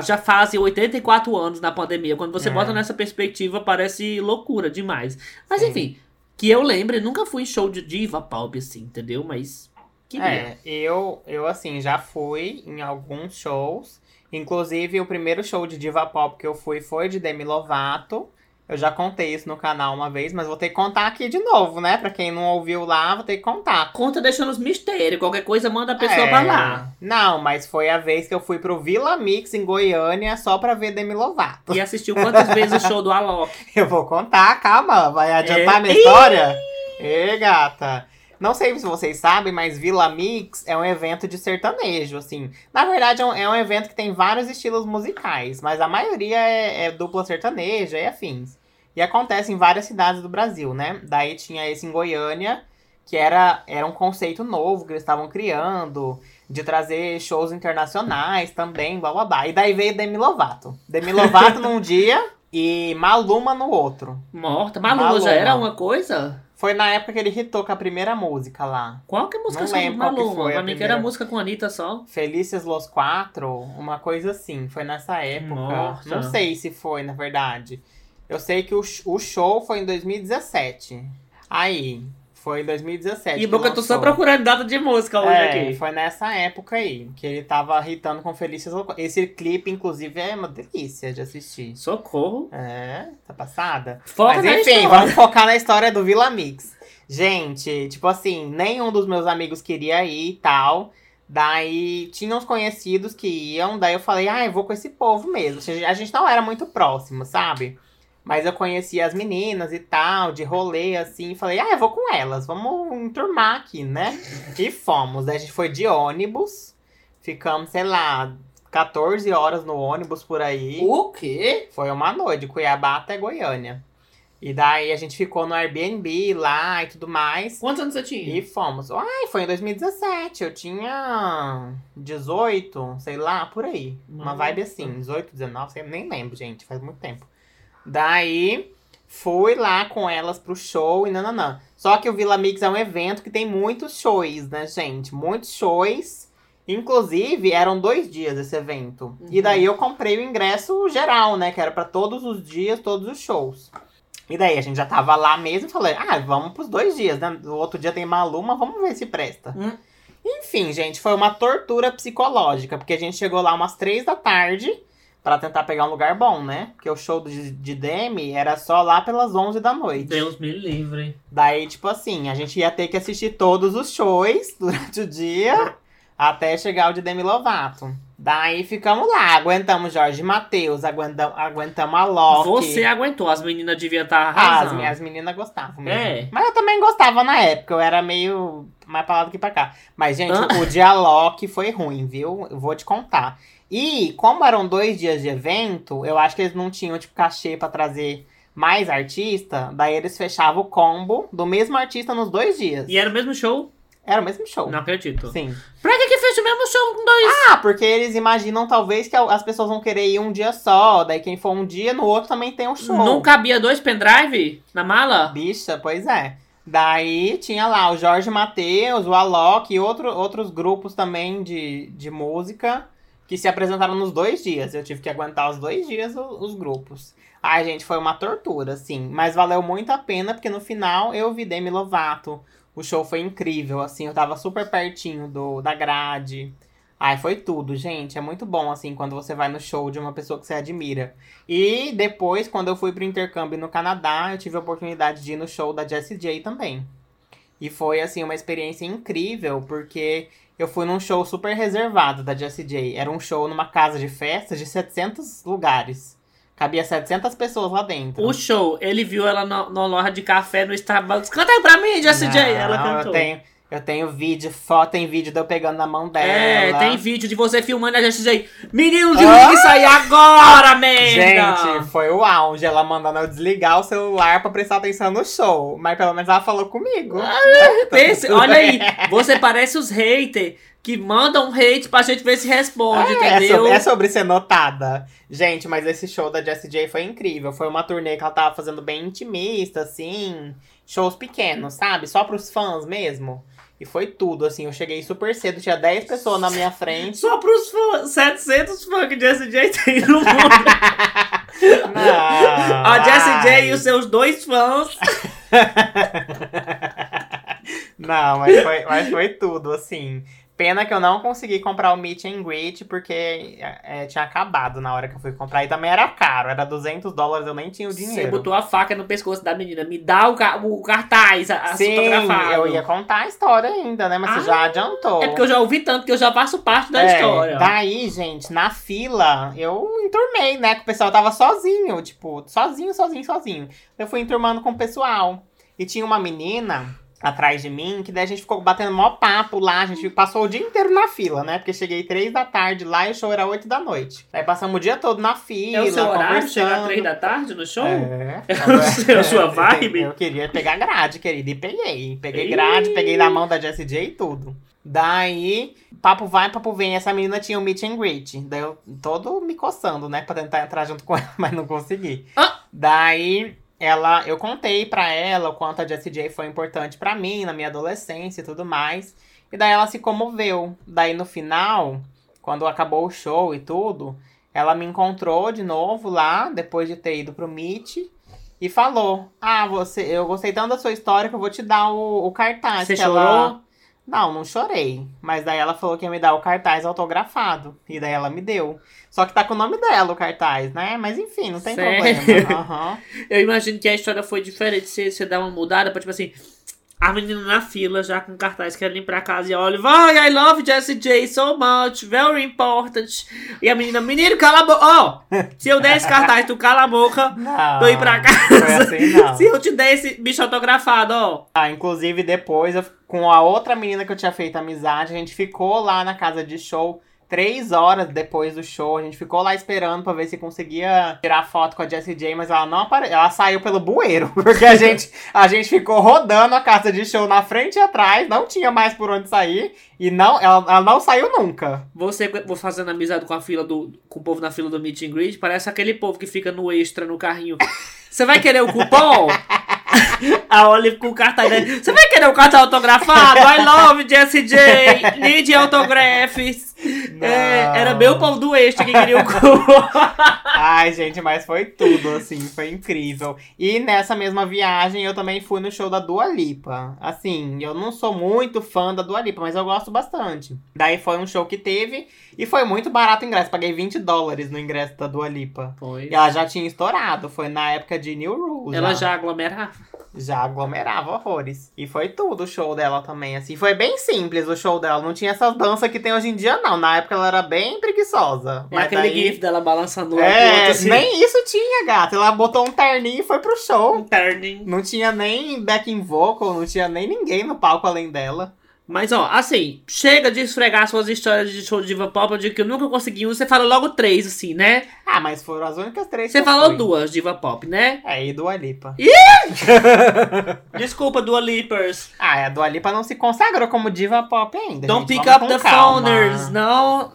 já fazem 84 anos na pandemia. Quando você é. bota nessa perspectiva, parece loucura demais. Mas Sim. enfim, que eu lembre, nunca fui em show de diva pop, assim, entendeu? Mas. Queria. É, eu, eu, assim, já fui em alguns shows. Inclusive, o primeiro show de diva pop que eu fui foi de Demi Lovato. Eu já contei isso no canal uma vez, mas vou ter que contar aqui de novo, né? Pra quem não ouviu lá, vou ter que contar. Conta deixando os mistérios. Qualquer coisa, manda a pessoa pra lá. Não, mas foi a vez que eu fui pro Vila Mix em Goiânia só pra ver Demi Lovato. E assistiu quantas vezes o show do Alok? Eu vou contar, calma. Vai adiantar É. a minha história? Ê, gata. Não sei se vocês sabem, mas Vila Mix é um evento de sertanejo, assim. Na verdade, é um, é um evento que tem vários estilos musicais, mas a maioria é, é dupla sertaneja e afins. E acontece em várias cidades do Brasil, né? Daí tinha esse em Goiânia, que era, era um conceito novo que eles estavam criando, de trazer shows internacionais também, blá blá blá. E daí veio Demi Lovato. Demi Lovato num dia e Maluma no outro. Morta. Maluma, Maluma. já era uma coisa? Foi na época que ele hitou com a primeira música lá. Qual que é a música Não lembro qual que foi a pra mim que era primeira. música com a Anitta só. Felícias Los Quatro, uma coisa assim. Foi nessa época. Nossa. Não sei se foi, na verdade. Eu sei que o, o show foi em 2017. Aí, foi em 2017. E boca, eu tô só procurando data de música hoje É, aqui. foi nessa época aí, que ele tava hitando com Quatro. Esse clipe, inclusive, é uma delícia de assistir. Socorro. É, tá passada. Foca Mas enfim, história. vamos focar na história do Vila Mix. Gente, tipo assim, nenhum dos meus amigos queria ir e tal. Daí tinha uns conhecidos que iam, daí eu falei, ah, eu vou com esse povo mesmo. A gente não era muito próximo, sabe? Mas eu conhecia as meninas e tal, de rolê, assim, e falei, ah, eu vou com elas, vamos enturmar aqui, né? E fomos. Daí a gente foi de ônibus, ficamos, sei lá, 14 horas no ônibus por aí. O quê? Foi uma noite, de Cuiabá até Goiânia. E daí a gente ficou no Airbnb lá e tudo mais. Quantos anos você tinha? E fomos. Ai, foi em 2017. Eu tinha 18, sei lá, por aí. Uma vibe assim, 18, 19, sei- nem lembro, gente, faz muito tempo. Daí fui lá com elas pro show e nananã. Só que o Vila Mix é um evento que tem muitos shows, né, gente? Muitos shows. Inclusive, eram dois dias esse evento. E Uhum. daí eu comprei o ingresso geral, né? Que era pra todos os dias, todos os shows. E daí a gente já tava lá mesmo e falei, ah, vamos pros dois dias, né? O outro dia tem Maluma, vamos ver se presta. Hum. Enfim, gente, foi uma tortura psicológica, porque a gente chegou lá umas três da tarde pra tentar pegar um lugar bom, né? Porque o show de, de Demi era só lá pelas 11 da noite. Deus me livre. Daí, tipo assim, a gente ia ter que assistir todos os shows durante o dia até chegar o de Demi Lovato. Daí ficamos lá, aguentamos Jorge Matheus, aguentamos, aguentamos a Loki. Você aguentou, as meninas deviam estar Ah, as, as meninas gostavam mesmo. É. Mas eu também gostava na época, eu era meio mais pra lá do que pra cá. Mas, gente, Ah. o dialogue foi ruim, viu? Eu vou te contar. E, como eram dois dias de evento, eu acho que eles não tinham, tipo, cachê pra trazer mais artista. Daí eles fechavam o combo do mesmo artista nos dois dias. E era o mesmo show? Era o mesmo show. Não acredito. Sim. Pra que que fez o mesmo show com dois? Ah, porque eles imaginam, talvez, que as pessoas vão querer ir um dia só. Daí quem for um dia, no outro também tem um show. Não cabia dois pendrive na mala? Bicha, pois é. Daí tinha lá o Jorge Matheus, o Alok e outro, outros grupos também de, de música que se apresentaram nos dois dias. Eu tive que aguentar os dois dias o- os, grupos. Ai, gente, foi uma tortura, assim. Mas valeu muito a pena, porque no final eu vi Demi Lovato. O show foi incrível, assim. Eu tava super pertinho do, da grade. Ai, foi tudo, gente. É muito bom, assim, quando você vai no show de uma pessoa que você admira. E depois, quando eu fui pro intercâmbio no Canadá, eu tive a oportunidade de ir no show da Jessie J também. E foi, assim, uma experiência incrível, porque eu fui num show super reservado da Jessie J. Era um show numa casa de festas de 700 lugares. Cabia 700 pessoas lá dentro. O show, ele viu ela na, loja de café no Starbucks. Canta aí pra mim, Jessie J. Ela cantou. Eu tenho, eu tenho vídeo, foto, tem vídeo de eu pegando na mão dela. É, tem vídeo de você filmando a Jessie J. Menino, de Ah! que sair agora, merda! Gente, foi o auge. Ela mandando eu desligar o celular pra prestar atenção no show. Mas pelo menos ela falou comigo. Pense, olha aí, você parece os haters que mandam hate pra gente ver se responde, É, entendeu? sobre, é sobre ser notada. Gente, mas esse show da Jessie J foi incrível. Foi uma turnê que ela tava fazendo bem intimista, assim. Shows pequenos, sabe? Só pros fãs mesmo. E foi tudo, assim. Eu cheguei super cedo, tinha 10 pessoas na minha frente. Só pros fãs, 700 fãs que Jessie J tem no mundo. Não, a Jessie J e os seus dois fãs. Não, mas foi, mas foi tudo, assim. Pena que eu não consegui comprar o meet and greet, porque é, tinha acabado na hora que eu fui comprar. E também era caro, era 200 dólares, eu nem tinha o dinheiro. Você botou a faca no pescoço da menina. Me dá o, ca o cartaz, a, a Sim, eu ia contar a história ainda, né? Mas ah, você já adiantou. É porque eu já ouvi tanto que eu já faço parte da é, história. Daí, gente, na fila, eu enturmei, né? Que o pessoal tava sozinho, tipo, sozinho, sozinho, sozinho. Eu fui enturmando com o pessoal. E tinha uma menina atrás de mim, que daí a gente ficou batendo maior papo lá, a gente passou o dia inteiro na fila, né? Porque cheguei três da tarde lá e o show era oito da noite. Aí passamos o dia todo na fila, É o seu horário chegar três da tarde no show? É. É, a sua vibe? Eu queria pegar grade, querida, e peguei. Peguei grade, peguei na mão da Jessie J e tudo. Daí, papo vai, papo vem. Essa menina tinha um meet and greet. Daí eu todo me coçando, né? Pra tentar entrar junto com ela, mas não consegui. Ah. Daí, ela, eu contei para ela o quanto a Jessie J foi importante para mim na minha adolescência e tudo mais. E daí ela se comoveu. Daí no final, quando acabou o show e tudo, ela me encontrou de novo lá, depois de ter ido pro Meet, e falou: Ah, você, eu gostei tanto da sua história que eu vou te dar o, o cartaz. Você chorou? Ela... Não, não chorei. Mas daí ela falou que ia me dar o cartaz autografado. E daí ela me deu. Só que tá com o nome dela o cartaz, né? Mas enfim, não tem Sério? problema. Uhum. Eu imagino que a história foi diferente. Se você dar uma mudada pra, tipo assim, a menina na fila, já com cartaz, querendo ir pra casa e olha, vai, I love Jessie J so much, very important. E a menina, menino, cala a boca. Ó, oh, se eu der esse cartaz, tu cala a boca, não, tô ir pra casa. Assim, não. se eu te der esse bicho autografado, ó. Ah, inclusive depois, eu, com a outra menina que eu tinha feito amizade, a gente ficou lá na casa de show três horas depois do show. A gente ficou lá esperando pra ver se conseguia tirar foto com a Jessie J, mas ela não apareceu. Ela saiu pelo bueiro. Porque a gente, a gente ficou rodando a casa de show na frente e atrás, não tinha mais por onde sair. E não, ela, ela não saiu nunca. Você fazendo amizade com a fila do. com o povo na fila do meet and greet, parece aquele povo que fica no extra no carrinho. Você vai querer o cupom? A Olive com o cartaz dele. Você vai querer o cartão autografado? I love Jessie J. Need autographs. É, era meu pão do extra que queria o cu. Ai, gente, mas foi tudo, assim. Foi incrível. E nessa mesma viagem, eu também fui no show da Dua Lipa. Assim, eu não sou muito fã da Dua Lipa, mas eu gosto bastante. Daí foi um show que teve e foi muito barato o ingresso. Paguei 20 dólares no ingresso da Dua Lipa. Foi. E ela já tinha estourado. Foi na época de New Rules. Ela já, já aglomerava? Já aglomerava horrores. E foi tudo o show dela também, assim. Foi bem simples o show dela. Não tinha essas danças que tem hoje em dia, não. Na época ela era bem preguiçosa. É aquele daí... gif dela balançando o É, assim. nem isso tinha, gata. Ela botou um terninho e foi pro show. Um terninho. Não tinha nem backing vocal, não tinha nem ninguém no palco além dela. Mas, ó, assim, chega de esfregar suas histórias de show de diva pop, eu digo que eu nunca consegui um, você fala logo três, assim, né? Ah, mas foram as únicas três Você falou fui. duas, diva pop, né? É, e Dua Lipa. Ih! Desculpa, Dua Lipers. Ah, a Dua Lipa não se consagrou como diva pop ainda, Don't gente. pick Vamos up the calma. phoners, não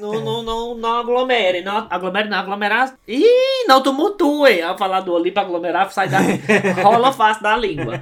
não, não, não, não aglomere. Não aglomere, não aglomerar. Ih, não tumultue. A falar do pra aglomerar, sai da. rola fácil da língua.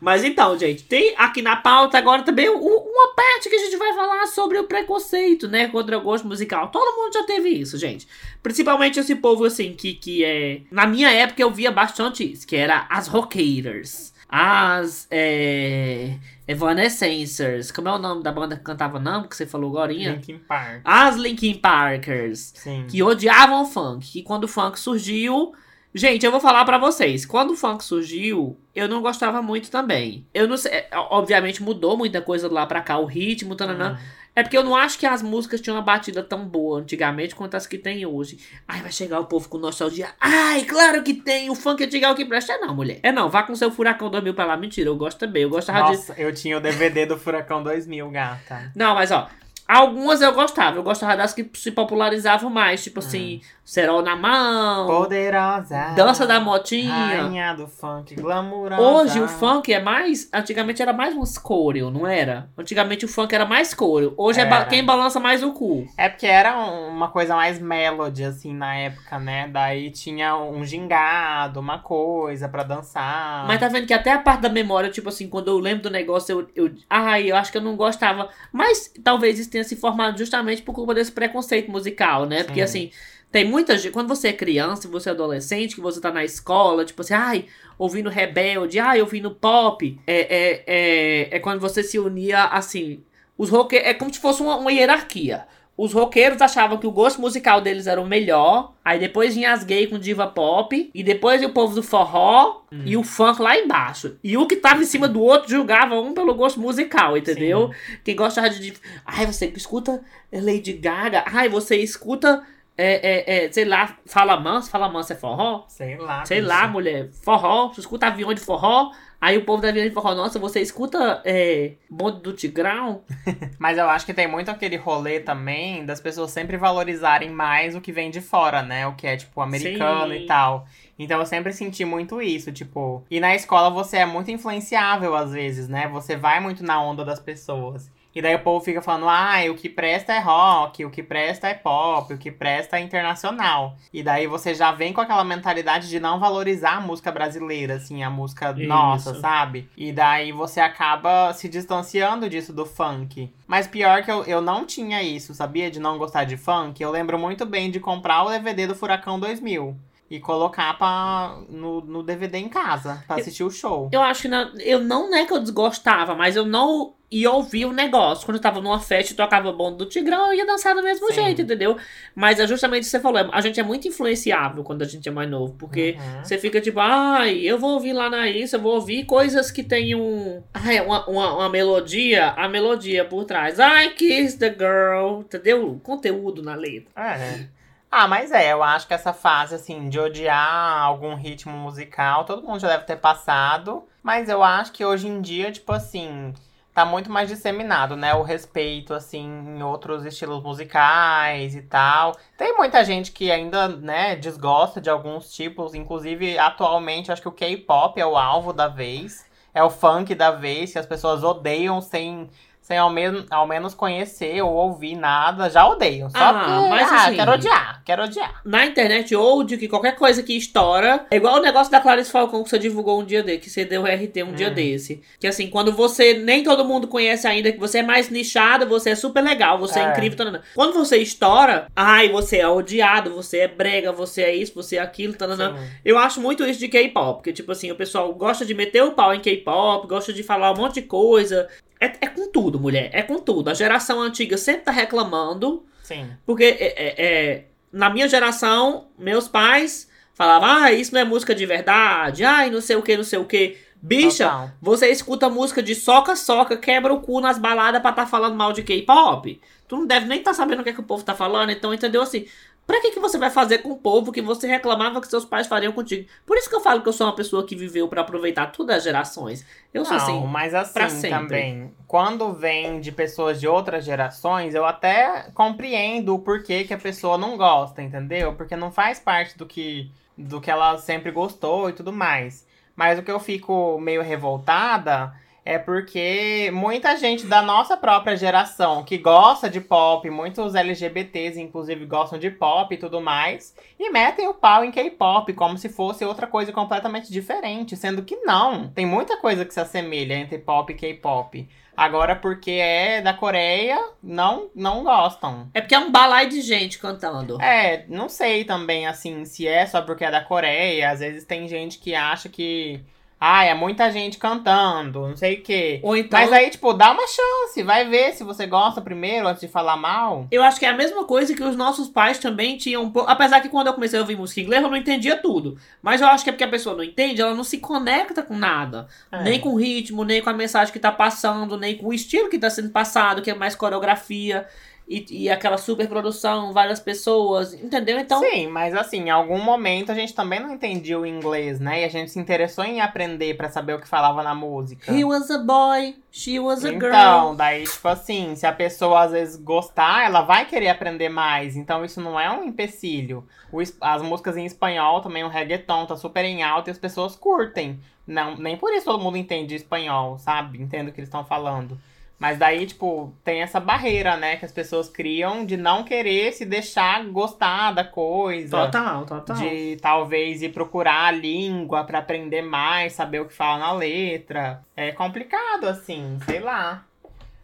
Mas então, gente, tem aqui na pauta agora também uma parte que a gente vai falar sobre o preconceito, né? Contra o gosto musical. Todo mundo já teve isso, gente. Principalmente esse povo, assim, que, que é. Na minha época eu via bastante isso, que era as roqueiras. As. É Evanescence. Como é o nome da banda que cantava não? Que você falou agora? Linkin Park. As Linkin Parkers. Sim. Que odiavam o funk. Que quando o funk surgiu. Gente, eu vou falar para vocês. Quando o funk surgiu, eu não gostava muito também. Eu não sei. Obviamente mudou muita coisa lá pra cá, o ritmo, tananã. Uhum. É porque eu não acho que as músicas tinham uma batida tão boa antigamente quanto as que tem hoje. Ai, vai chegar o povo com nostalgia. Ai, claro que tem. O funk antigo é o que presta. É não, mulher. É não. Vá com seu Furacão 2000 pra lá. Mentira, eu gosto também. Eu gostava Nossa, de... eu tinha o DVD do Furacão 2000, gata. Não, mas ó. Algumas eu gostava. Eu gostava das que se popularizavam mais. Tipo assim, Cerol na mão. Poderosa. Dança da motinha. Rainha do funk, glamurosa. Hoje o funk é mais. Antigamente era mais uns coreo, não era? Antigamente o funk era mais coreo. Hoje era. é quem balança mais o cu. É porque era uma coisa mais melody, assim, na época, né? Daí tinha um gingado, uma coisa para dançar. Mas tá vendo que até a parte da memória, tipo assim, quando eu lembro do negócio, eu. eu ai, eu acho que eu não gostava. Mas talvez isso tenha se formado justamente por culpa desse preconceito musical, né? Sim. Porque assim. Tem muita gente, quando você é criança, você é adolescente, que você tá na escola, tipo assim, ai, ouvindo rebelde, ai, ouvindo pop, é, é, é, é quando você se unia, assim, Os roqueiros. É como se fosse uma, uma hierarquia. Os roqueiros achavam que o gosto musical deles era o melhor. Aí depois vinha as gays com diva pop. E depois o povo do forró hum. e o funk lá embaixo. E o que tava em cima do outro julgava um pelo gosto musical, entendeu? Sim. Quem gostava de. Ai, você escuta Lady Gaga. Ai, você escuta. É, é, é, sei lá, fala manso, fala manso é forró? Sei lá. Sei lá, mulher. Forró, você escuta avião de forró, Aí o povo da Vila falou, nossa, você escuta é, bonde do Tigrão? Mas eu acho que tem muito aquele rolê também das pessoas sempre valorizarem mais o que vem de fora, né? O que é, tipo, americano Sim. e tal. Então eu sempre senti muito isso, tipo... E na escola você é muito influenciável às vezes, né? Você vai muito na onda das pessoas. E daí o povo fica falando, ah, o que presta é rock, o que presta é pop, o que presta é internacional. E daí você já vem com aquela mentalidade de não valorizar a música brasileira, assim, a música Isso. nossa, sabe? E daí você acaba se distanciando disso do funk. Mas pior que eu, eu não tinha isso, sabia? De não gostar de funk. Eu lembro muito bem de comprar o DVD do Furacão 2000 e colocar pra, no, no DVD em casa, pra assistir eu, o show. Eu acho que não, eu não é que eu desgostava, mas eu não ia ouvir o negócio. Quando eu tava numa festa e tocava bonde do Tigrão, eu ia dançar do mesmo Sim. jeito, entendeu? Mas é justamente o que você falou, a gente é muito influenciável quando a gente é mais novo, porque uhum. você fica tipo, ai, eu vou ouvir lá na isso, eu vou ouvir coisas que tem um. Ai, uma, uma, uma melodia, a melodia por trás. I kiss the girl, entendeu? Conteúdo na letra. É. Ah, mas é, eu acho que essa fase, assim, de odiar algum ritmo musical, todo mundo já deve ter passado. Mas eu acho que hoje em dia, tipo assim, tá muito mais disseminado, né? O respeito, assim, em outros estilos musicais e tal. Tem muita gente que ainda, né, desgosta de alguns tipos. Inclusive, atualmente, acho que o K-pop é o alvo da vez. É o funk da vez, que as pessoas odeiam sem sem ao, menos, ao menos conhecer ou ouvir nada, já odeio. Só ah, porque, mas, ah, assim, quero odiar, quero odiar. Na internet, ou de que qualquer coisa que estoura, é igual o negócio da Clarice Falcão que você divulgou um dia desse, que você deu RT um hum. dia desse. Que assim, quando você nem todo mundo conhece ainda, que você é mais nichado, você é super legal, você é, é incrível. Tanana. Quando você estoura, ai, você é odiado, você é brega, você é isso, você é aquilo. Tanana. Eu acho muito isso de K-pop, porque tipo assim, o pessoal gosta de meter o pau em K-pop, gosta de falar um monte de coisa. É, é com tudo, mulher. É com tudo. A geração antiga sempre tá reclamando. Sim. Porque é, é, é, na minha geração, meus pais falavam, ah, isso não é música de verdade, ai, não sei o que, não sei o que. Bicha, Total. você escuta música de soca-soca, quebra o cu nas baladas pra tá falando mal de K-pop. Tu não deve nem tá sabendo o que, é que o povo tá falando, então entendeu assim? Pra que, que você vai fazer com o povo que você reclamava que seus pais fariam contigo? Por isso que eu falo que eu sou uma pessoa que viveu para aproveitar todas as gerações. Eu sou assim. Mas assim também. Quando vem de pessoas de outras gerações, eu até compreendo o porquê que a pessoa não gosta, entendeu? Porque não faz parte do que, do que ela sempre gostou e tudo mais. Mas o que eu fico meio revoltada é porque muita gente da nossa própria geração que gosta de pop, muitos LGBTs inclusive gostam de pop e tudo mais, e metem o pau em K-pop como se fosse outra coisa completamente diferente, sendo que não. Tem muita coisa que se assemelha entre pop e K-pop. Agora, porque é da Coreia, não não gostam. É porque é um balai de gente cantando. É, não sei também, assim, se é só porque é da Coreia. Às vezes tem gente que acha que ah, é muita gente cantando, não sei o quê. Ou então... Mas aí, tipo, dá uma chance, vai ver se você gosta primeiro antes de falar mal. Eu acho que é a mesma coisa que os nossos pais também tinham. Apesar que quando eu comecei a ouvir música inglesa, eu não entendia tudo. Mas eu acho que é porque a pessoa não entende, ela não se conecta com nada. É. Nem com o ritmo, nem com a mensagem que tá passando, nem com o estilo que tá sendo passado, que é mais coreografia e, e aquela super produção, várias pessoas, entendeu? Então. Sim, mas assim, em algum momento a gente também não entendia o inglês, né? E a gente se interessou em aprender para saber o que falava na música. He was a boy, she was a então, girl. Então, daí, tipo assim, se a pessoa às vezes gostar, ela vai querer aprender mais. Então isso não é um empecilho. O, as músicas em espanhol também, o reggaeton tá super em alta e as pessoas curtem. Não, nem por isso todo mundo entende espanhol, sabe? Entende o que eles estão falando. Mas daí, tipo, tem essa barreira, né, que as pessoas criam de não querer se deixar gostar da coisa. Total, total. De talvez ir procurar a língua para aprender mais, saber o que fala na letra. É complicado, assim, sei lá.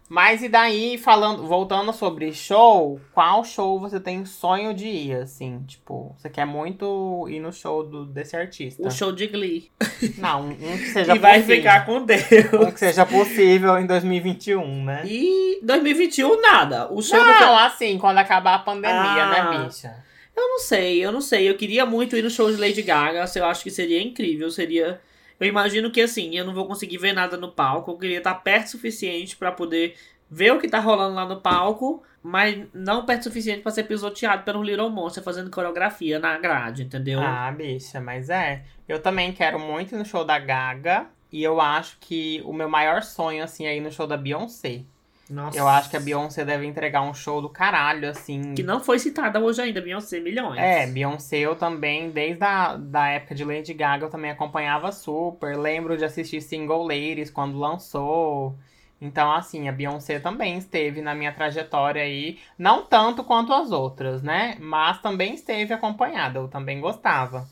Mas e daí, falando, voltando sobre show, qual show você tem sonho de ir, assim? Tipo, você quer muito ir no show do, desse artista? O show de Glee. Não, um, que seja E vai possível. ficar com Deus. Um que seja possível em 2021, né? E 2021, nada. O show do Não, assim, quando acabar a pandemia, Ah. né, bicha? Eu não sei, eu não sei. Eu queria muito ir no show de Lady Gaga. Eu acho que seria incrível. Seria. Eu imagino que assim, eu não vou conseguir ver nada no palco. Eu queria estar perto o suficiente pra poder ver o que tá rolando lá no palco, mas não perto o suficiente pra ser pisoteado pelo Little Monster fazendo coreografia na grade, entendeu? Ah, bicha, mas é. Eu também quero muito ir no show da Gaga. E eu acho que o meu maior sonho, assim, é ir no show da Beyoncé. Nossa. Eu acho que a Beyoncé deve entregar um show do caralho, assim. Que não foi citada hoje ainda, Beyoncé, milhões. É, Beyoncé eu também, desde a da época de Lady Gaga, eu também acompanhava super. Lembro de assistir Single Ladies quando lançou. Então, assim, a Beyoncé também esteve na minha trajetória aí. Não tanto quanto as outras, né? Mas também esteve acompanhada, eu também gostava.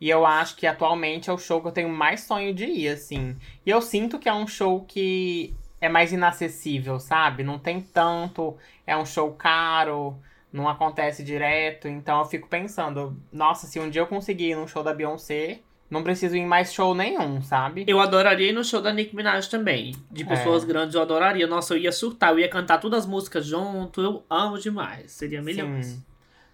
E eu acho que atualmente é o show que eu tenho mais sonho de ir, assim. E eu sinto que é um show que é mais inacessível, sabe? Não tem tanto, é um show caro não acontece direto. Então eu fico pensando, nossa, se um dia eu conseguir ir num show da Beyoncé, não preciso ir em mais show nenhum, sabe? Eu adoraria ir no show da Nicki Minaj também. De pessoas É. grandes, eu adoraria. Nossa, eu ia surtar, eu ia cantar todas as músicas junto. Eu amo demais. Seria milhões. Sim.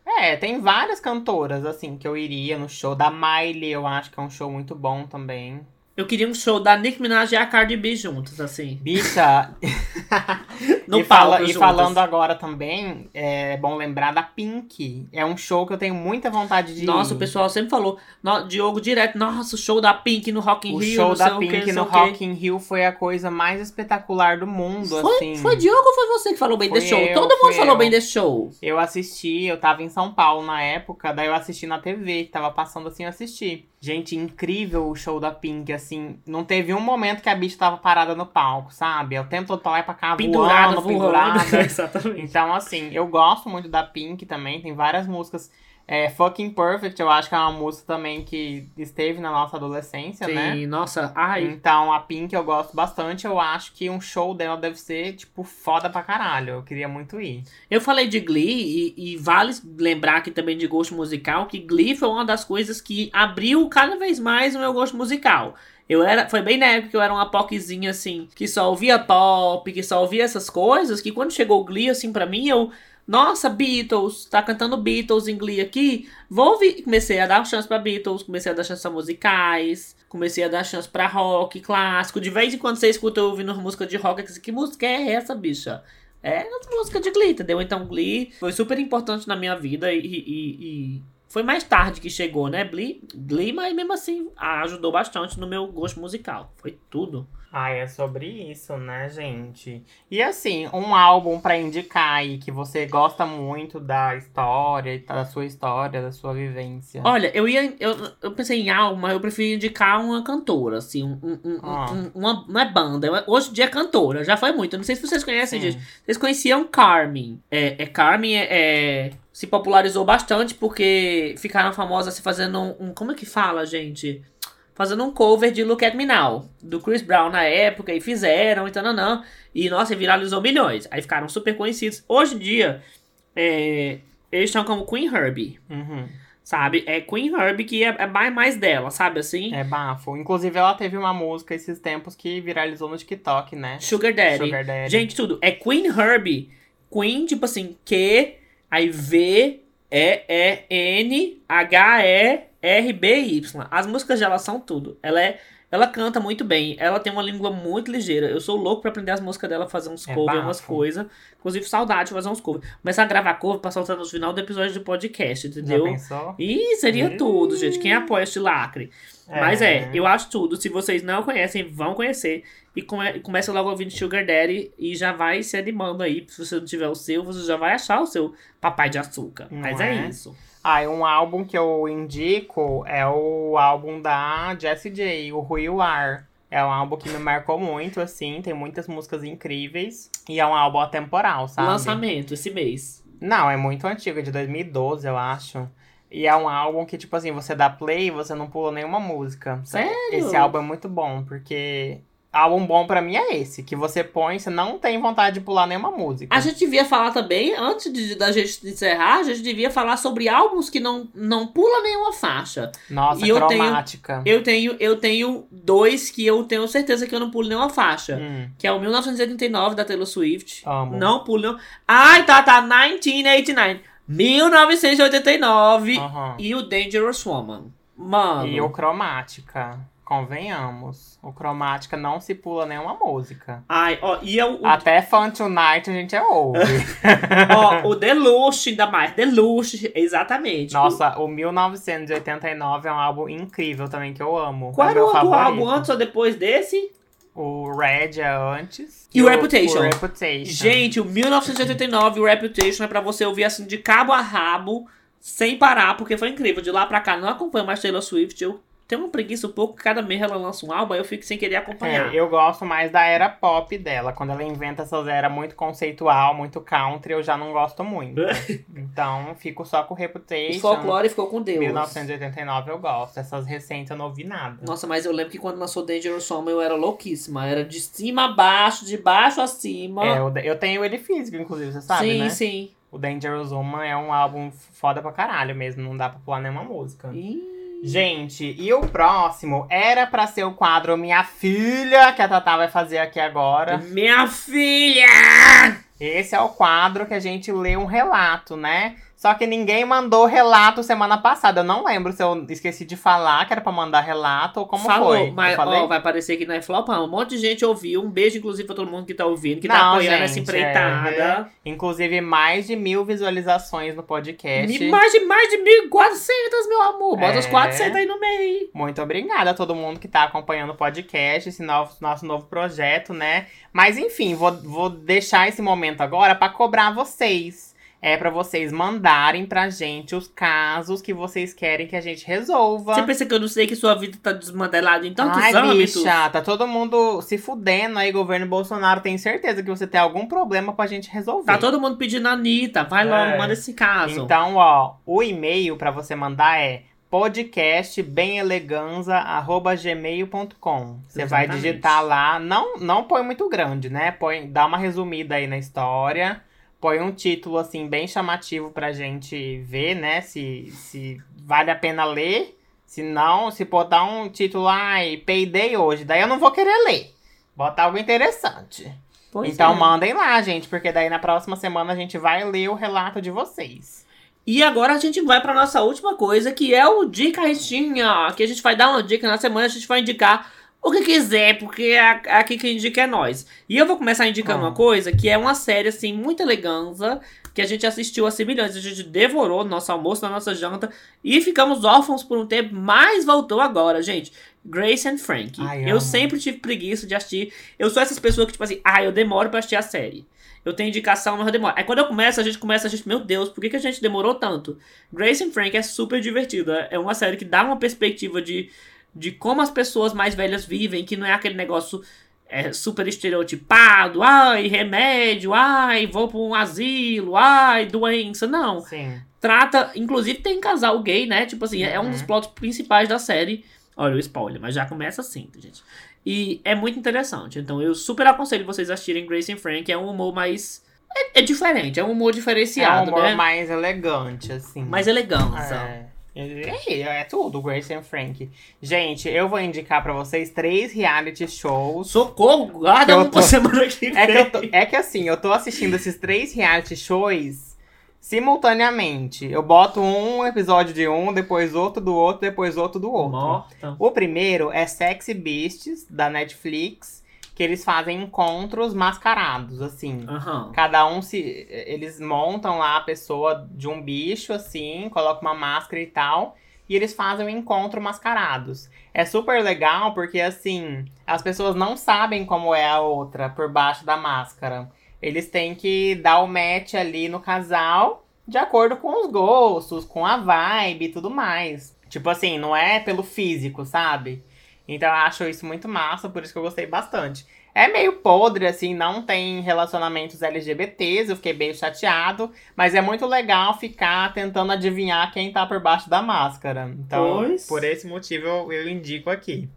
É, tem várias cantoras, assim, que eu iria no show. Da Miley, eu acho que é um show muito bom também. Eu queria um show da Nicki Minaj e a Cardi B juntos, assim. Bicha, No e, fala- e falando agora também, é bom lembrar da Pink. É um show que eu tenho muita vontade de Nossa, ir. o pessoal sempre falou, no, Diogo direto, nossa, o show da Pink no Rock in O Rio, show não sei da o que, Pink no o. Rock in Rio foi a coisa mais espetacular do mundo, Foi, assim. foi Diogo ou foi você que falou bem Fui desse show? eu, Todo mundo falou eu. bem desse show. Eu assisti, eu tava em São Paulo na época, daí eu assisti na TV, que tava passando assim, eu assisti. Gente, incrível o show da Pink, assim, não teve um momento que a bicha tava parada no palco, sabe? O tempo todo pra lá pra cá, Pendurada, voando, voando. pendurada. Exatamente. Então, assim, eu gosto muito da Pink também, tem várias músicas. É, Fucking Perfect, eu acho que é uma música também que esteve na nossa adolescência, Sim, né? nossa, ai. Então, a Pink eu gosto bastante. Eu acho que um show dela deve ser, tipo, foda pra caralho. Eu queria muito ir. Eu falei de Glee e, e vale lembrar aqui também de gosto musical que Glee foi uma das coisas que abriu cada vez mais o meu gosto musical. Eu era, foi bem na época que eu era uma POCzinha assim, que só ouvia pop, que só ouvia essas coisas, que quando chegou o Glee assim pra mim, eu, nossa, Beatles, tá cantando Beatles em Glee aqui, vou ouvir. Comecei a dar chance pra Beatles, comecei a dar chance a musicais, comecei a dar chance pra rock clássico. De vez em quando você escuta eu ouvindo música de rock, que, que música é essa, bicha? É as músicas de Glee, entendeu? Então Glee foi super importante na minha vida e, e- e foi mais tarde que chegou, né? Glee, Glee, mas mesmo assim ajudou bastante no meu gosto musical. Foi tudo. Ah, é sobre isso, né, gente? E assim, um álbum pra indicar aí que você gosta muito da história, da sua história, da sua vivência. Olha, eu ia. Eu, eu pensei em algo, mas eu prefiro indicar uma cantora, assim, um, um- Ah. um- uma, não é banda. Hoje em dia é cantora, já foi muito. Não sei se vocês conhecem, Sim. gente. Vocês conheciam Carmen. É, é Carmen é, é- se popularizou bastante porque ficaram famosas se fazendo um, um- Como é que fala, gente? Fazendo um cover de Look at Me Now, do Chris Brown na época, e fizeram, e tananã. E, nossa, viralizou milhões. Aí ficaram super conhecidos. Hoje em dia, é, eles estão como Queen Herbie, Uhum. sabe? É Queen Herbie que é, é mais, dela, sabe assim? É bafo. Inclusive, ela teve uma música esses tempos que viralizou no TikTok, né? Sugar Daddy. Sugar Daddy. Gente, tudo. É Queen Herbie. Queen, tipo assim, Q, aí V, E, E, N, H, E, R, B, Y. As músicas dela são tudo. Ela é. Ela canta muito bem. Ela tem uma língua muito ligeira. Eu sou louco pra aprender as músicas dela, fazer uns É covers, umas coisas. Inclusive, saudade de fazer uns covers. Começar a gravar cover pra soltar no final do episódio do podcast, Já entendeu? pensou? Ih, seria tudo, gente. Quem apoia este lacre? Mas é, eu acho tudo. Se vocês não conhecem, vão conhecer. E come, começa logo ouvindo Sugar Daddy e já vai se animando aí. Se você não tiver o seu, você já vai achar o seu papai de açúcar. Não Mas é, é? isso. Ah, e um álbum que eu indico é o álbum da Jessie J, o Who You Are. É um álbum que me marcou muito, assim, tem muitas músicas incríveis. E é um álbum atemporal, sabe? Lançamento esse mês. Não, é muito antigo, é de 2012, eu acho. E é um álbum que, tipo assim, você dá play e você não pula nenhuma música. Sério? Esse álbum é muito bom, porque álbum bom pra mim é esse, que você põe, você não tem vontade de pular nenhuma música. A gente devia falar também, antes de, da gente encerrar, a gente devia falar sobre álbuns que não, não pula nenhuma faixa. Nossa, e eu tenho- cromática. Eu tenho, eu tenho dois que eu tenho certeza que eu não pulo nenhuma faixa. Hum, Que é o 1989 da Taylor Swift. amo. Não pulo nenhum. Ai, tá, tá. 1989. 1989. Aham. E o Dangerous Woman. Mano. E o cromática. Convenhamos. O cromática não se pula nenhuma música. Ai, ó, e é o, o- Até Fun Tonight a gente é ouve. ó, o Deluxe, ainda mais. Deluxe, exatamente. Nossa, o 1989 é um álbum incrível também que eu amo. Qual é era o outro álbum antes ou depois desse? O Red é antes. E o Reputation. O Reputation. Gente, o 1989, o Reputation, é pra você ouvir assim de cabo a rabo, sem parar, porque foi incrível. De lá pra cá, não acompanho mais Taylor Swift. Eu tenho uma preguiça um pouco, cada mês ela lança um álbum, aí eu fico sem querer acompanhar. É, eu gosto mais da era pop dela. Quando ela inventa essas eras muito conceitual, muito country, eu já não gosto muito. então, fico só com O Reputation. folclore ficou com Deus. 1989 eu gosto. Essas recentes eu não ouvi nada. Nossa, mas eu lembro que quando lançou Dangerous Woman eu era louquíssima. Era de cima a baixo, de baixo a cima. É, eu, eu tenho ele físico, inclusive, você sabe, sim, né? sim. O Dangerous Woman é um álbum foda pra caralho mesmo. Não dá pra pular nenhuma música. Ih, Gente, e o próximo era pra ser o quadro Minha Filha, que a Tatá vai fazer aqui agora. Minha filha! Esse é o quadro que a gente lê um relato, né? Só que ninguém mandou relato semana passada. Eu não lembro se eu esqueci de falar que era pra mandar relato ou como Falou, foi. mas ó, vai parecer que não é flopão. Um monte de gente ouviu. Um beijo, inclusive, pra todo mundo que tá ouvindo, que tá Não, apoiando gente, essa empreitada. Inclusive, mais de mil visualizações no podcast. Mais de, mais de 1.400, meu amor. Bota É. os 400 aí no meio. Muito obrigada a todo mundo que tá acompanhando o podcast, esse novo, nosso novo projeto, né? Mas enfim, vou, vou deixar esse momento agora pra cobrar vocês. É pra vocês mandarem pra gente os casos que vocês querem que a gente resolva. Você pensa que eu não sei que sua vida tá desmantelada em tantos Ai, âmbitos? bicha, tá todo mundo se fudendo aí, governo Bolsonaro. Tenho certeza que você tem algum problema pra gente resolver. Tá todo mundo pedindo a Anitta. Vai É. logo, manda esse caso. Então, ó, o e-mail pra você mandar é podcastbemeleganza@gmail.com. Você vai digitar lá, não não põe muito grande, né? Põe, dá uma resumida aí na história. Põe um título assim bem chamativo pra gente ver, né, se se vale a pena ler. Se não, se botar um título, ai, peidei hoje, daí eu não vou querer ler. Bota algo interessante. Pois então é. mandem lá, gente, porque daí na próxima semana a gente vai ler o relato de vocês. E agora a gente vai pra nossa última coisa, que é o Dica Restinha. Que a gente vai dar uma dica na semana, a gente vai indicar o que quiser, porque a- aqui quem indica é nós. E eu vou começar indicando Ah. uma coisa, que é uma série, assim, muito eleganza, que a gente assistiu assim milhões, a gente devorou no nosso almoço, na nossa janta, e ficamos órfãos por um tempo, mas voltou agora, gente. Grace and Frank. Eu amo. sempre tive preguiça de assistir. Eu sou essas pessoas que, tipo assim, ah, eu demoro pra assistir a série. Eu tenho indicação, mas eu demoro. Aí quando eu começo, a gente começa, a gente, meu Deus, por que, que a gente demorou tanto? Grace and Frank é super divertida. É uma série que dá uma perspectiva de, de como as pessoas mais velhas vivem, que não é aquele negócio é, super estereotipado. Ai, remédio, ai, vou pra um asilo, ai, doença. Não. Sim. Trata, inclusive tem casal gay, né? Tipo assim, é um dos Uhum. plots principais da série. Olha o spoiler, mas já começa assim, gente. E é muito interessante. Então eu super aconselho vocês assistirem Grace and Frank. É um humor mais. É, é diferente, é um humor É um diferenciado, humor né? mais elegante, assim. Mais elegância. É. É, é tudo, Grace and Frank. Gente, eu vou indicar pra vocês três reality shows. Socorro, guarda Eu um tô- semana que vem. É que, tô- é que assim, eu tô assistindo esses três reality shows simultaneamente. Eu boto um episódio de um, depois outro do outro, depois outro do outro. Morta. O primeiro é Sexy Beasts, da Netflix, que eles fazem encontros mascarados, assim. Aham. Cada um se. Eles montam lá a pessoa de um bicho, assim, colocam uma máscara e tal. E eles fazem um encontro mascarados. É super legal porque, assim, as pessoas não sabem como é a outra por baixo da máscara. Eles têm que dar o match ali no casal de acordo com os gostos, com a vibe e tudo mais. Tipo assim, não é pelo físico, sabe? Então eu acho isso muito massa, por isso que eu gostei bastante. É meio podre, assim, não tem relacionamentos LGBTs, eu fiquei meio chateado, mas é muito legal ficar tentando adivinhar quem tá por baixo da máscara. Então, Pois. por esse motivo eu, eu indico aqui.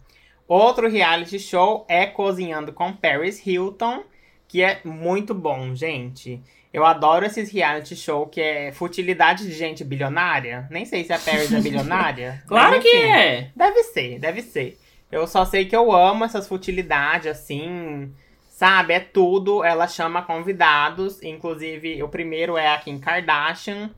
Outro reality show é Cozinhando com Paris Hilton, que é muito bom, gente. Eu adoro esses reality show que é futilidade de gente bilionária. Nem sei se a Paris é bilionária. claro que é. Deve ser, deve ser. Eu só sei que eu amo essas futilidades, assim. Sabe? É tudo. Ela chama convidados. Inclusive, o primeiro é a Kim Kardashian.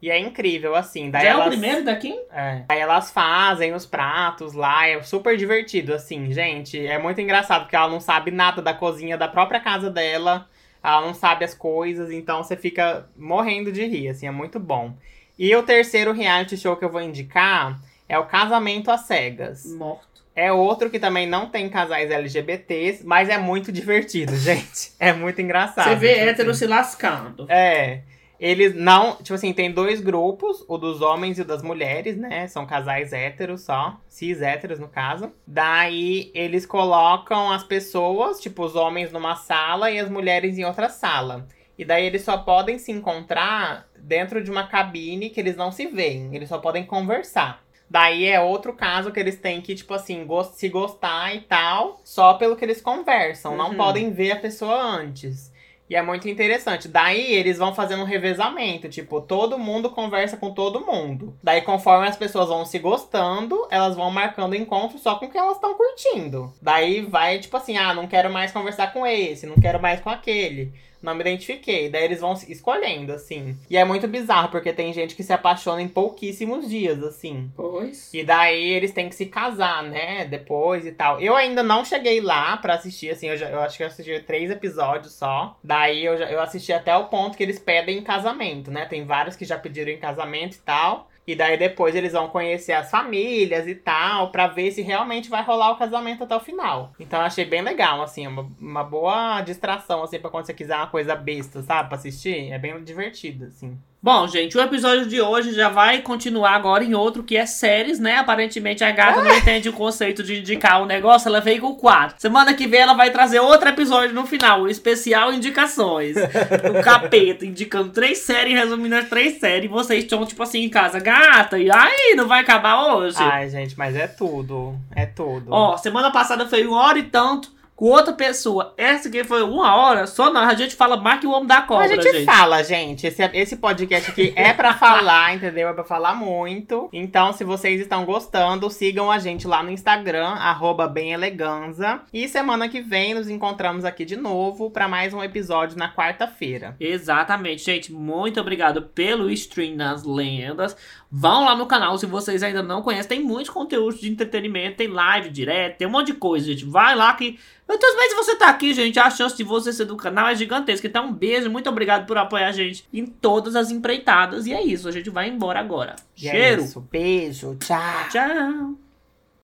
E é incrível, assim. Daí Já é elas, o primeiro daqui? É. Aí elas fazem os pratos lá, é super divertido, assim, gente. É muito engraçado, porque ela não sabe nada da cozinha da própria casa dela. Ela não sabe as coisas, então você fica morrendo de rir, assim, é muito bom. E o terceiro reality show que eu vou indicar é o Casamento às Cegas. Morto. É outro que também não tem casais LGBTs, mas é muito divertido, gente. É muito engraçado. Você vê tipo hétero assim. se lascando. É. Eles não. Tipo assim, tem dois grupos, o dos homens e o das mulheres, né? São casais héteros só. Cis héteros, no caso. Daí eles colocam as pessoas, tipo, os homens numa sala e as mulheres em outra sala. E daí eles só podem se encontrar dentro de uma cabine que eles não se veem. Eles só podem conversar. Daí é outro caso que eles têm que, tipo assim, se gostar e tal, só pelo que eles conversam. Não Uhum. podem ver a pessoa antes. E é muito interessante. Daí eles vão fazendo um revezamento. Tipo, todo mundo conversa com todo mundo. Daí, conforme as pessoas vão se gostando, elas vão marcando encontro só com quem elas estão curtindo. Daí vai, tipo assim, ah, não quero mais conversar com esse, não quero mais com aquele. Não me identifiquei. Daí eles vão escolhendo, assim. E é muito bizarro, porque tem gente que se apaixona em pouquíssimos dias, assim. Pois. E daí eles têm que se casar, né? Depois e tal. Eu ainda não cheguei lá pra assistir, assim, eu, já, eu acho que eu assisti três episódios só. Daí eu, já, eu assisti até o ponto que eles pedem em casamento, né? Tem vários que já pediram em casamento e tal. E daí depois eles vão conhecer as famílias e tal, pra ver se realmente vai rolar o casamento até o final. Então achei bem legal, assim, uma, uma boa distração, assim, pra quando você quiser uma coisa besta, sabe? Pra assistir. É bem divertido, assim. Bom, gente, o episódio de hoje já vai continuar agora em outro que é séries, né? Aparentemente a gata não entende o conceito de indicar o negócio, ela veio com quatro. Semana que vem ela vai trazer outro episódio no final, o especial indicações. o capeta indicando três séries, resumindo as três séries. E vocês estão, tipo assim, em casa, gata, e aí, não vai acabar hoje? Ai, gente, mas é tudo. É tudo. Ó, semana passada foi uma hora e tanto com outra pessoa. Essa aqui foi uma hora, só nós. A gente fala mais que o homem da cobra, a gente, gente. fala, gente. Esse, esse podcast aqui é pra falar, entendeu? É pra falar muito. Então, se vocês estão gostando, sigam a gente lá no Instagram, arroba bemeleganza. E semana que vem nos encontramos aqui de novo pra mais um episódio na quarta-feira. Exatamente, gente. Muito obrigado pelo stream nas lendas. Vão lá no canal se vocês ainda não conhecem. Tem muitos conteúdos de entretenimento, tem live direto, tem um monte de coisa, gente. Vai lá que. Muitas vezes você tá aqui, gente. A chance de você ser do canal é gigantesca. Então, um beijo, muito obrigado por apoiar a gente em todas as empreitadas. E é isso, a gente vai embora agora. E é Cheiro. isso. Beijo, tchau. Tchau.